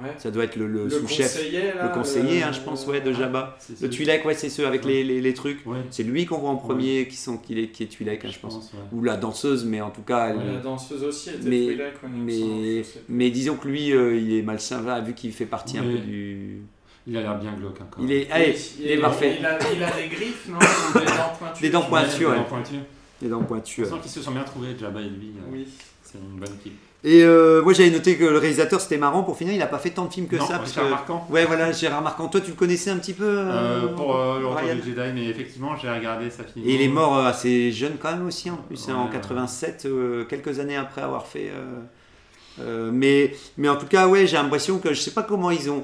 Ouais. Ça doit être le, le Le sous-chef, conseiller, là, le conseiller, le- hein, je pense, ouais, de Jabba. C'est Le Twi'lek, ouais, c'est ceux avec Ouais. les, les, les trucs. Ouais, C'est lui qu'on voit en premier, qui, sont, qui, est, qui est Twi'lek, hein, je pense. ouais. Ou la danseuse, mais en tout cas, elle- Ouais, La danseuse aussi était Mais- Twi'lek. mais, mais disons que lui, euh, il est malsain, là, vu qu'il fait partie un peu du. Il a l'air bien glauque. hein, quand même. Il est, allez, Oui, il est parfait. Il a, il a des griffes, non Des dents pointues. Des dents je pointues, sais. des ouais. dents pointues. Il est dans le pointu. On ouais. sent qu'ils se sont bien trouvés, Jabba et lui. euh, Oui. C'est une bonne équipe. Et euh, moi, j'avais noté que le réalisateur, c'était marrant. Pour finir, il a pas fait tant de films que Non, ça. parce Richard que- Marquand. Ouais, voilà, Gérard Marquand. Toi, tu le connaissais un petit peu euh, Euh, pour euh, le retour Ryan du Jedi, mais effectivement, j'ai regardé sa film. Et il est mort assez jeune quand même aussi, en plus, hein, en Ouais. 87, euh, quelques années après avoir fait. euh, euh, mais, mais en tout cas, ouais, j'ai l'impression que je sais pas comment ils ont.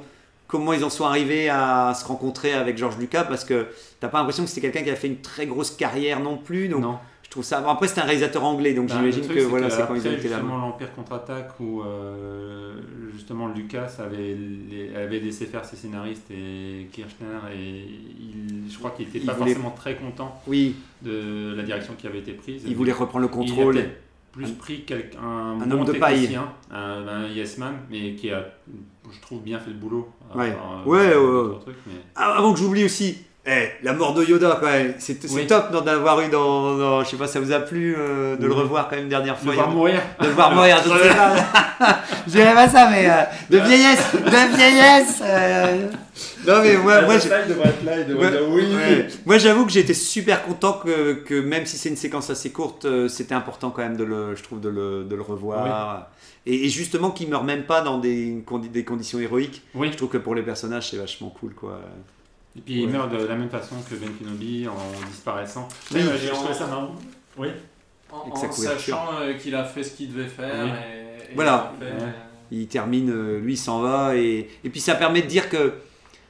Comment ils en sont arrivés à se rencontrer avec George Lucas parce que t'as pas l'impression que c'était quelqu'un qui a fait une très grosse carrière non plus donc Non. je trouve ça bon, après c'est un réalisateur anglais donc Bah, j'imagine que voilà c'est quand ils ont été là justement l'Empire contre-attaque où euh, justement Lucas avait, les- avait laissé faire ses scénaristes et Kirchner et il, je crois qu'il n'était pas voulait- forcément très content oui de la direction qui avait été prise. il voulait reprendre le contrôle plus pris quelqu'un, un, un bon homme de paille. un, un yes man, mais qui a, je trouve, bien fait le boulot. Ouais. part, Ouais, ouais, mais- Ah, avant que j'oublie aussi, eh, la mort de Yoda quand même, c'est Oui. top d'en avoir eu dans, dans- je sais pas, ça vous a plu euh, de le revoir quand même une dernière De fois. voir il y a- mourir. de le voir mourir, je ne sais pas. *laughs* je dirais pas ça, mais euh, de vieillesse, de vieillesse. euh. Non mais moi, moi. Moi j'avoue que j'étais super content que, que même si c'est une séquence assez courte, euh, c'était important quand même de le, je trouve de le, de le revoir. Et, et justement qu'il meurt même pas dans des, condi- des conditions héroïques. Oui. Je trouve que pour les personnages c'est vachement cool quoi. Et puis il meurt de la même façon que Ben Kenobi en disparaissant. Oui. J'ai trouvé ça marrant. Oui. En, sachant euh, qu'il a fait ce qu'il devait faire. Oui. et- et Voilà. après, Ouais. euh, Il termine, euh, lui il s'en va et, et puis ça permet de dire que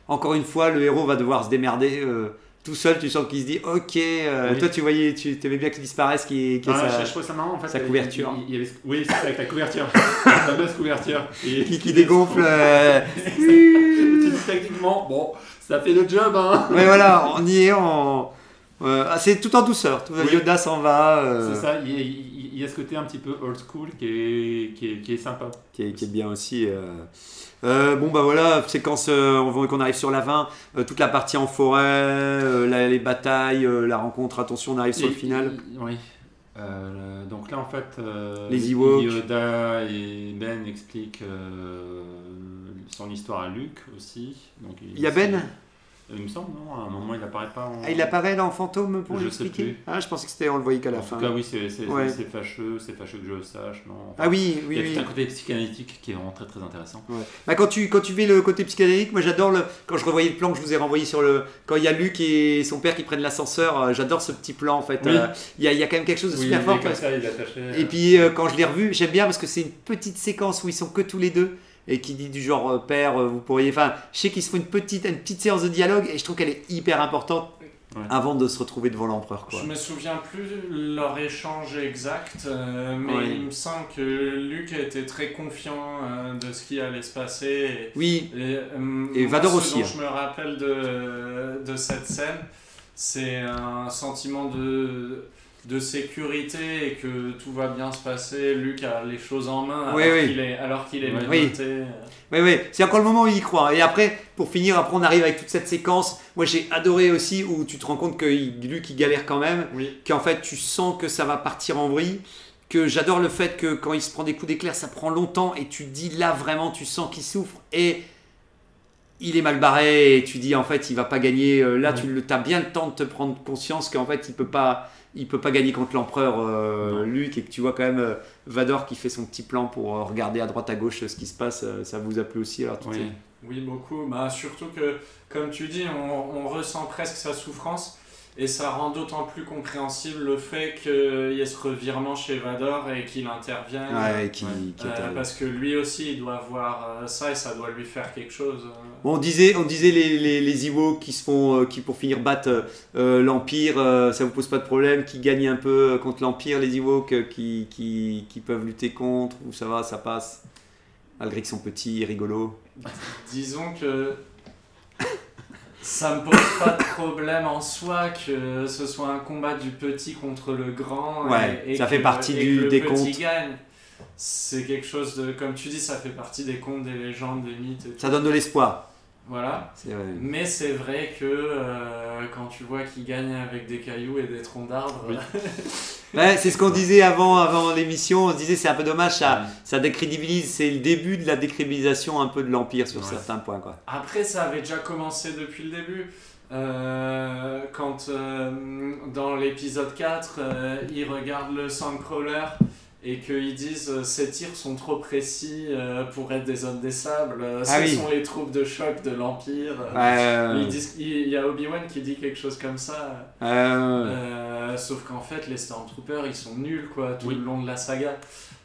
encore une fois le héros va devoir se démerder. euh, tout seul, tu sens qu'il se dit Ok, euh, Oui. toi tu voyais, tu aimais bien qu'il disparaisse, y ait Ah, sa- je, ça marrant en fait. sa il- couverture. il- il y avait- oui, c'est ça, avec la couverture. *laughs* la fameuse couverture. Et- qui, qui dégonfle. euh, Tu dis *laughs* techniquement, bon, ça fait le job, hein. Mais voilà, on y est en. euh, ah, c'est tout en douceur. Tout, Oui. Yoda s'en va. euh, C'est ça, il il- il y a ce côté un petit peu old school qui est, qui est, qui est sympa. qui est, qui est bien aussi. euh. Euh, bon bah voilà, séquence, euh, on voit qu'on arrive sur la 20, euh, toute la partie en forêt, la- les batailles, la rencontre, attention on arrive sur Et- le final. oui. Donc là, en fait, Les Ewoks. Yoda et Ben expliquent son histoire à Luke aussi. Donc, Il y a Ben? Il me semble, non À un moment, il apparaît pas en. Ah, il apparaît là en fantôme pour Je l'expliquer. Ah je pensais que c'était on le voyait qu'à la En fin. tout cas, oui, c'est c'est- Ouais. c'est fâcheux, c'est fâcheux que je le sache, non Enfin, Ah oui, Il oui, y a oui. tout un côté psychanalytique qui est vraiment très très intéressant. Ouais. Bah, quand tu quand tu vis le côté psychédélique, moi j'adore le quand je revoyais le plan que je vous ai renvoyé sur le quand il y a Luc et son père qui prennent l'ascenseur, euh, j'adore ce petit plan en fait. Oui. Euh, Il y, a, il y a quand même quelque chose de super il fort. parce- ça, il est attaché. Et puis euh, quand je l'ai revu, j'aime bien parce que c'est une petite séquence où ils sont que tous les deux et qui dit du genre euh, père, euh, vous pourriez. Enfin, je sais qu'ils se font une petite une petite séance de dialogue et je trouve qu'elle est hyper importante Ouais. avant de se retrouver devant l'empereur quoi. Je me souviens plus leur échange exact, euh, mais Ouais. il me semble que Luc était très confiant euh, de ce qui allait se passer. Oui, Et, euh, Et moi, Vador ce aussi, dont hein. je me rappelle de, de cette scène, c'est un sentiment de, de sécurité et que tout va bien se passer. Luc a les choses en main alors Oui, oui. qu'il est, alors qu'il est Oui. oui, oui. C'est encore le moment où il y croit. Et après, pour finir, après on arrive avec toute cette séquence. Moi j'ai adoré aussi où tu te rends compte que Luc il galère quand même. Oui. qu'en fait tu sens que ça va partir en vrille, que j'adore le fait que quand il se prend des coups d'éclair ça prend longtemps et tu dis là vraiment tu sens qu'il souffre et il est mal barré et tu dis en fait il va pas gagner Euh, là Ouais. tu as bien le temps de te prendre conscience qu'en fait il peut pas il peut pas gagner contre l'empereur euh. Luc et que tu vois quand même euh, Vador qui fait son petit plan pour euh, regarder à droite à gauche euh, ce qui se passe euh, ça vous a plu aussi alors tout Oui. Oui, beaucoup. Bah, surtout que, comme tu dis, on, on ressent presque sa souffrance. Et ça rend d'autant plus compréhensible le fait qu'il y ait ce revirement chez Vador et qu'il intervienne. ouais, qui, Ouais. qui est Euh, parce que lui aussi, il doit voir euh, ça et ça doit lui faire quelque chose. euh. Bon, on disait, on disait les, les, les Ewoks qui se font, qui pour finir battent euh, l'Empire, euh, ça vous pose pas de problème, qui gagnent un peu contre l'Empire, les Ewoks qui, qui, qui peuvent lutter contre, ou ça va, ça passe, malgré qu'ils sont petits et rigolos. Disons que ça me pose pas de problème en soi que ce soit un combat du petit contre le grand. Ouais, et, et ça que- fait partie et du- que le des petit gagne. C'est quelque chose de, comme tu dis, ça fait partie des contes, des légendes, des mythes. Ça donne de l'espoir. Voilà. C'est vrai. Mais c'est vrai que euh, quand tu vois qu'il gagne avec des cailloux et des troncs d'arbres, Oui. *laughs* Ouais, c'est ce qu'on disait avant, avant l'émission. On se disait c'est un peu dommage, ça, Ouais. ça décrédibilise. C'est le début de la décrédibilisation un peu de l'Empire sur Ouais. certains points. Quoi. Après, ça avait déjà commencé depuis le début. Euh, quand euh, dans l'épisode 4, euh, ils regardent le Sandcrawler et qu'ils disent euh, ces tirs sont trop précis euh, pour être des hommes des sables, euh, ce Ah oui. sont les troupes de choc de l'Empire. Ouais, Ils disent- Il y a Obi-Wan qui dit quelque chose comme ça. Euh, sauf qu'en fait, les Stormtroopers ils sont nuls quoi, tout Oui. le long de la saga.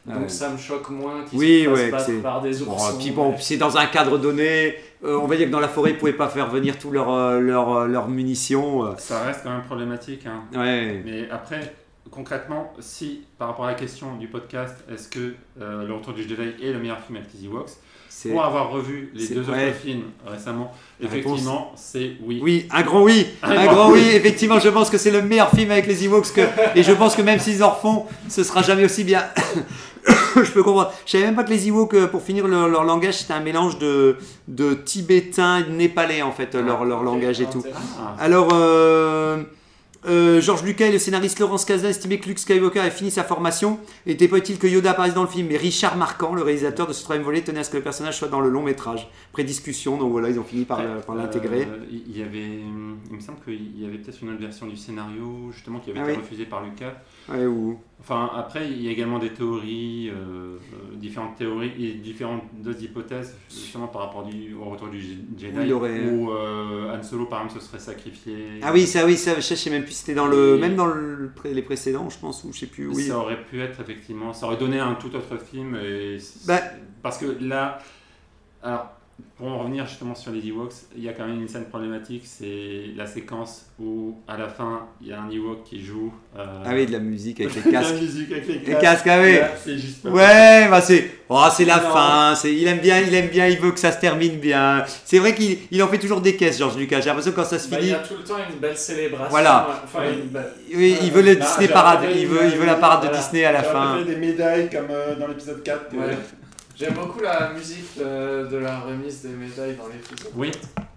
Donc Ouais. ça me choque moins qu'ils Oui, se ouais, battre par des Bon, oursons. puis bon, c'est dans un cadre donné. Euh, on va dire que dans la forêt, ils pouvaient pas faire venir tous leurs leurs, euh, leurs munitions. Ça reste quand même problématique. hein. Ouais. Mais après, concrètement, si par rapport à la question du podcast, est-ce que euh, Le Retour du Jedi est le meilleur film avec les Ewoks C'est- Pour avoir revu les deux ouais. autres films récemment, La effectivement, c'est oui. Oui, un grand oui, un grand oui. Effectivement, je pense que c'est le meilleur film avec les Ewoks que, et je pense que même s'ils en refont, ce sera jamais aussi bien. *coughs* je peux comprendre. Je savais même pas que les Ewoks, euh, pour finir leur, leur langage, c'était un mélange de, de tibétain et de népalais en fait, leur, leur langage et tout. Ah, Alors, euh, euh, Georges Lucas et le scénariste Laurence Kasdan estimaient que Luke Skywalker avait fini sa formation. Il n'était pas utile que Yoda apparaisse dans le film, mais Richard Marquand, le réalisateur de ce troisième volet, tenait à ce que le personnage soit dans le long métrage. Pré-discussion, donc voilà, ils ont fini par, l'intégrer. Euh, il y avait, il me semble qu'il y avait peut-être une autre version du scénario justement qui avait Ah été oui. refusée par Lucas. Ouais, ou- Enfin, après, il y a également des théories, euh, euh, différentes théories et différentes d'autres hypothèses, justement par rapport du, au retour du Je- Jedi, Oui, il aurait- où Han Solo, par exemple, se serait sacrifié. Ah oui, ça, oui, ça, je sais même plus c'était dans le, Et- même dans le, les précédents, je pense, ou je sais plus. Oui. Ça aurait pu être, effectivement, ça aurait donné un tout autre film. Et Bah- Parce que là, alors, pour en revenir justement sur les Ewoks, il y a quand même une scène problématique, c'est la séquence où à la fin il y a un Ewok qui joue. euh, Ah oui, de la musique avec les *laughs* la casques. musique avec les Les casques. ah oui. Là, C'est juste Ouais, bah c'est, oh, c'est la Non. fin. C'est, il aime bien, il aime bien, il veut que ça se termine bien. C'est vrai qu'il il en fait toujours des caisses, Georges Lucas. J'ai l'impression que quand ça se Bah, il finit, y a tout le temps une belle célébration. Voilà. Enfin, une belle- oui, il veut le Bah, Disney parade. Il veut, une- il veut la parade de. Disney à la fin. préféré des médailles comme euh, dans l'épisode 4. que- Ouais. J'aime beaucoup la musique de, de la remise des médailles dans l'épisode. Oui,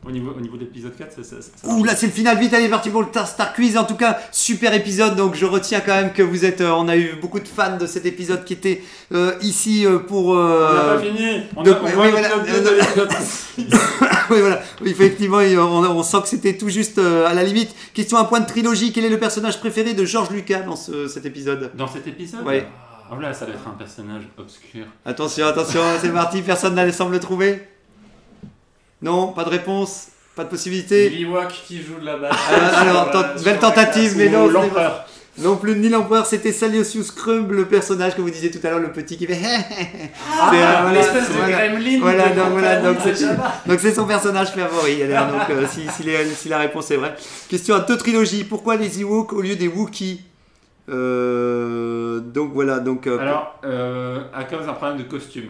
au niveau, au niveau de l'épisode 4, ça, ça, Ouh là c'est le final vite allez parti pour le Star, Quiz en tout cas super épisode donc je retiens quand même que vous êtes euh, on a eu beaucoup de fans de cet épisode qui était euh, ici euh, pour On n'a euh, pas fini On de- a on oui, voit voilà. *laughs* oui voilà Oui, effectivement on, on sent que c'était tout juste euh, à la limite question à point de trilogie quel est le personnage préféré de George Lucas dans ce- cet épisode? Dans cet épisode? Ouais. Oh là, ça doit être un personnage obscur. attention attention *laughs* c'est parti personne n'allait semble le trouver non pas de réponse pas de possibilité L'Ewok qui joue de la basse. Ah, alors, tent- belle tentative, mais non, l'empereur. Non plus ni l'empereur, c'était Saliosius Crumb, le personnage que vous disiez tout à l'heure, le petit qui fait. *laughs* Ah, C'est, euh, voilà, l'espèce de voilà. gremlin. Voilà, de donc, voilà, donc c'est, Jabba. donc c'est son personnage favori. alors, donc, euh, si, si les- si la réponse est vraie. Question à deux trilogies. Pourquoi les Ewoks au lieu des Wookiees? Euh, Donc voilà, donc. euh, Alors, euh, à cause d'un problème de costume.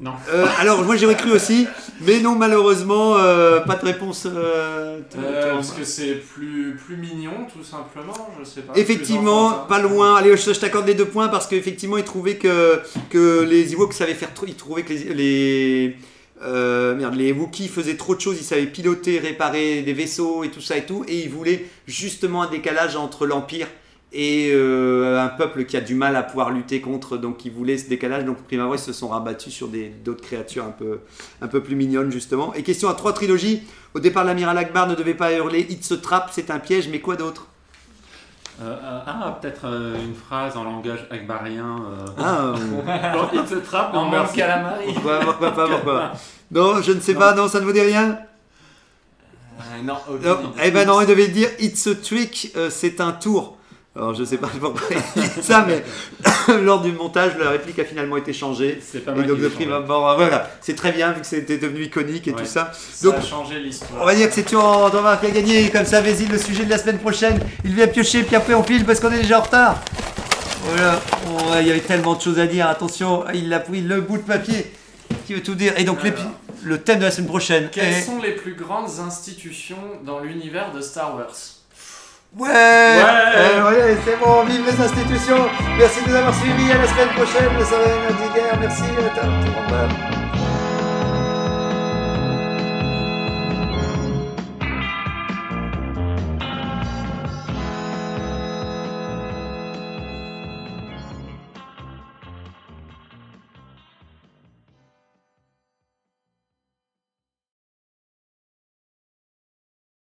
Non. euh, alors moi j'aurais cru aussi, mais non malheureusement pas de réponse. parce que c'est plus, plus mignon, tout simplement. Je sais pas. Effectivement, pas loin. Allez, je, je t'accorde les deux points parce qu'effectivement, il trouvait que, que les Ewoks savaient faire trop. Il trouvait que les, les, euh, merde, les Wookiees faisaient trop de choses. Ils savaient piloter, réparer des vaisseaux et tout ça et tout. Et il voulait justement un décalage entre l'Empire et euh, un peuple qui a du mal à pouvoir lutter contre. Donc, il voulait ce décalage. Donc, prima abord, ils se sont rabattus sur des- d'autres créatures un peu, un peu plus mignonnes, justement. Et question à trois trilogies. Au départ, l'amiral Akbar ne devait pas hurler It's a trap, c'est un piège, mais quoi d'autre? Euh, euh, ah, peut-être euh, une phrase en langage akbarien. Euh... Ah, *laughs* Quand il se trappe, En on meurt. calamari. Pourquoi, pourquoi pas, pourquoi *laughs* Non, je ne sais pas, non, ça ne vous dit rien? Euh, non, Non. Eh ben non, il devait dire It's a trick, euh, c'est un tour. Alors je sais pas pourquoi il dit ça, mais *coughs* lors du montage, la réplique a finalement été changée. C'est pas Et mal. donc de prime abord, voilà, c'est très bien vu que c'était devenu iconique et Ouais. tout ça. Ça Donc, a changé l'histoire. on va dire que c'est Thomas Thomas qui a gagné, comme ça Vésil, le sujet de la semaine prochaine. Il vient piocher, puis après on file parce qu'on est déjà en retard. Voilà, Oh, il y avait tellement de choses à dire, attention, il a pris le bout de papier qui veut tout dire. Et donc le thème de la semaine prochaine Quelles est... sont les plus grandes institutions dans l'univers de Star Wars? Ouais, Euh, ouais, c'est bon, vive les institutions. Merci de nous avoir suivis. À la semaine prochaine. Le Soleil Merci. à tout le monde.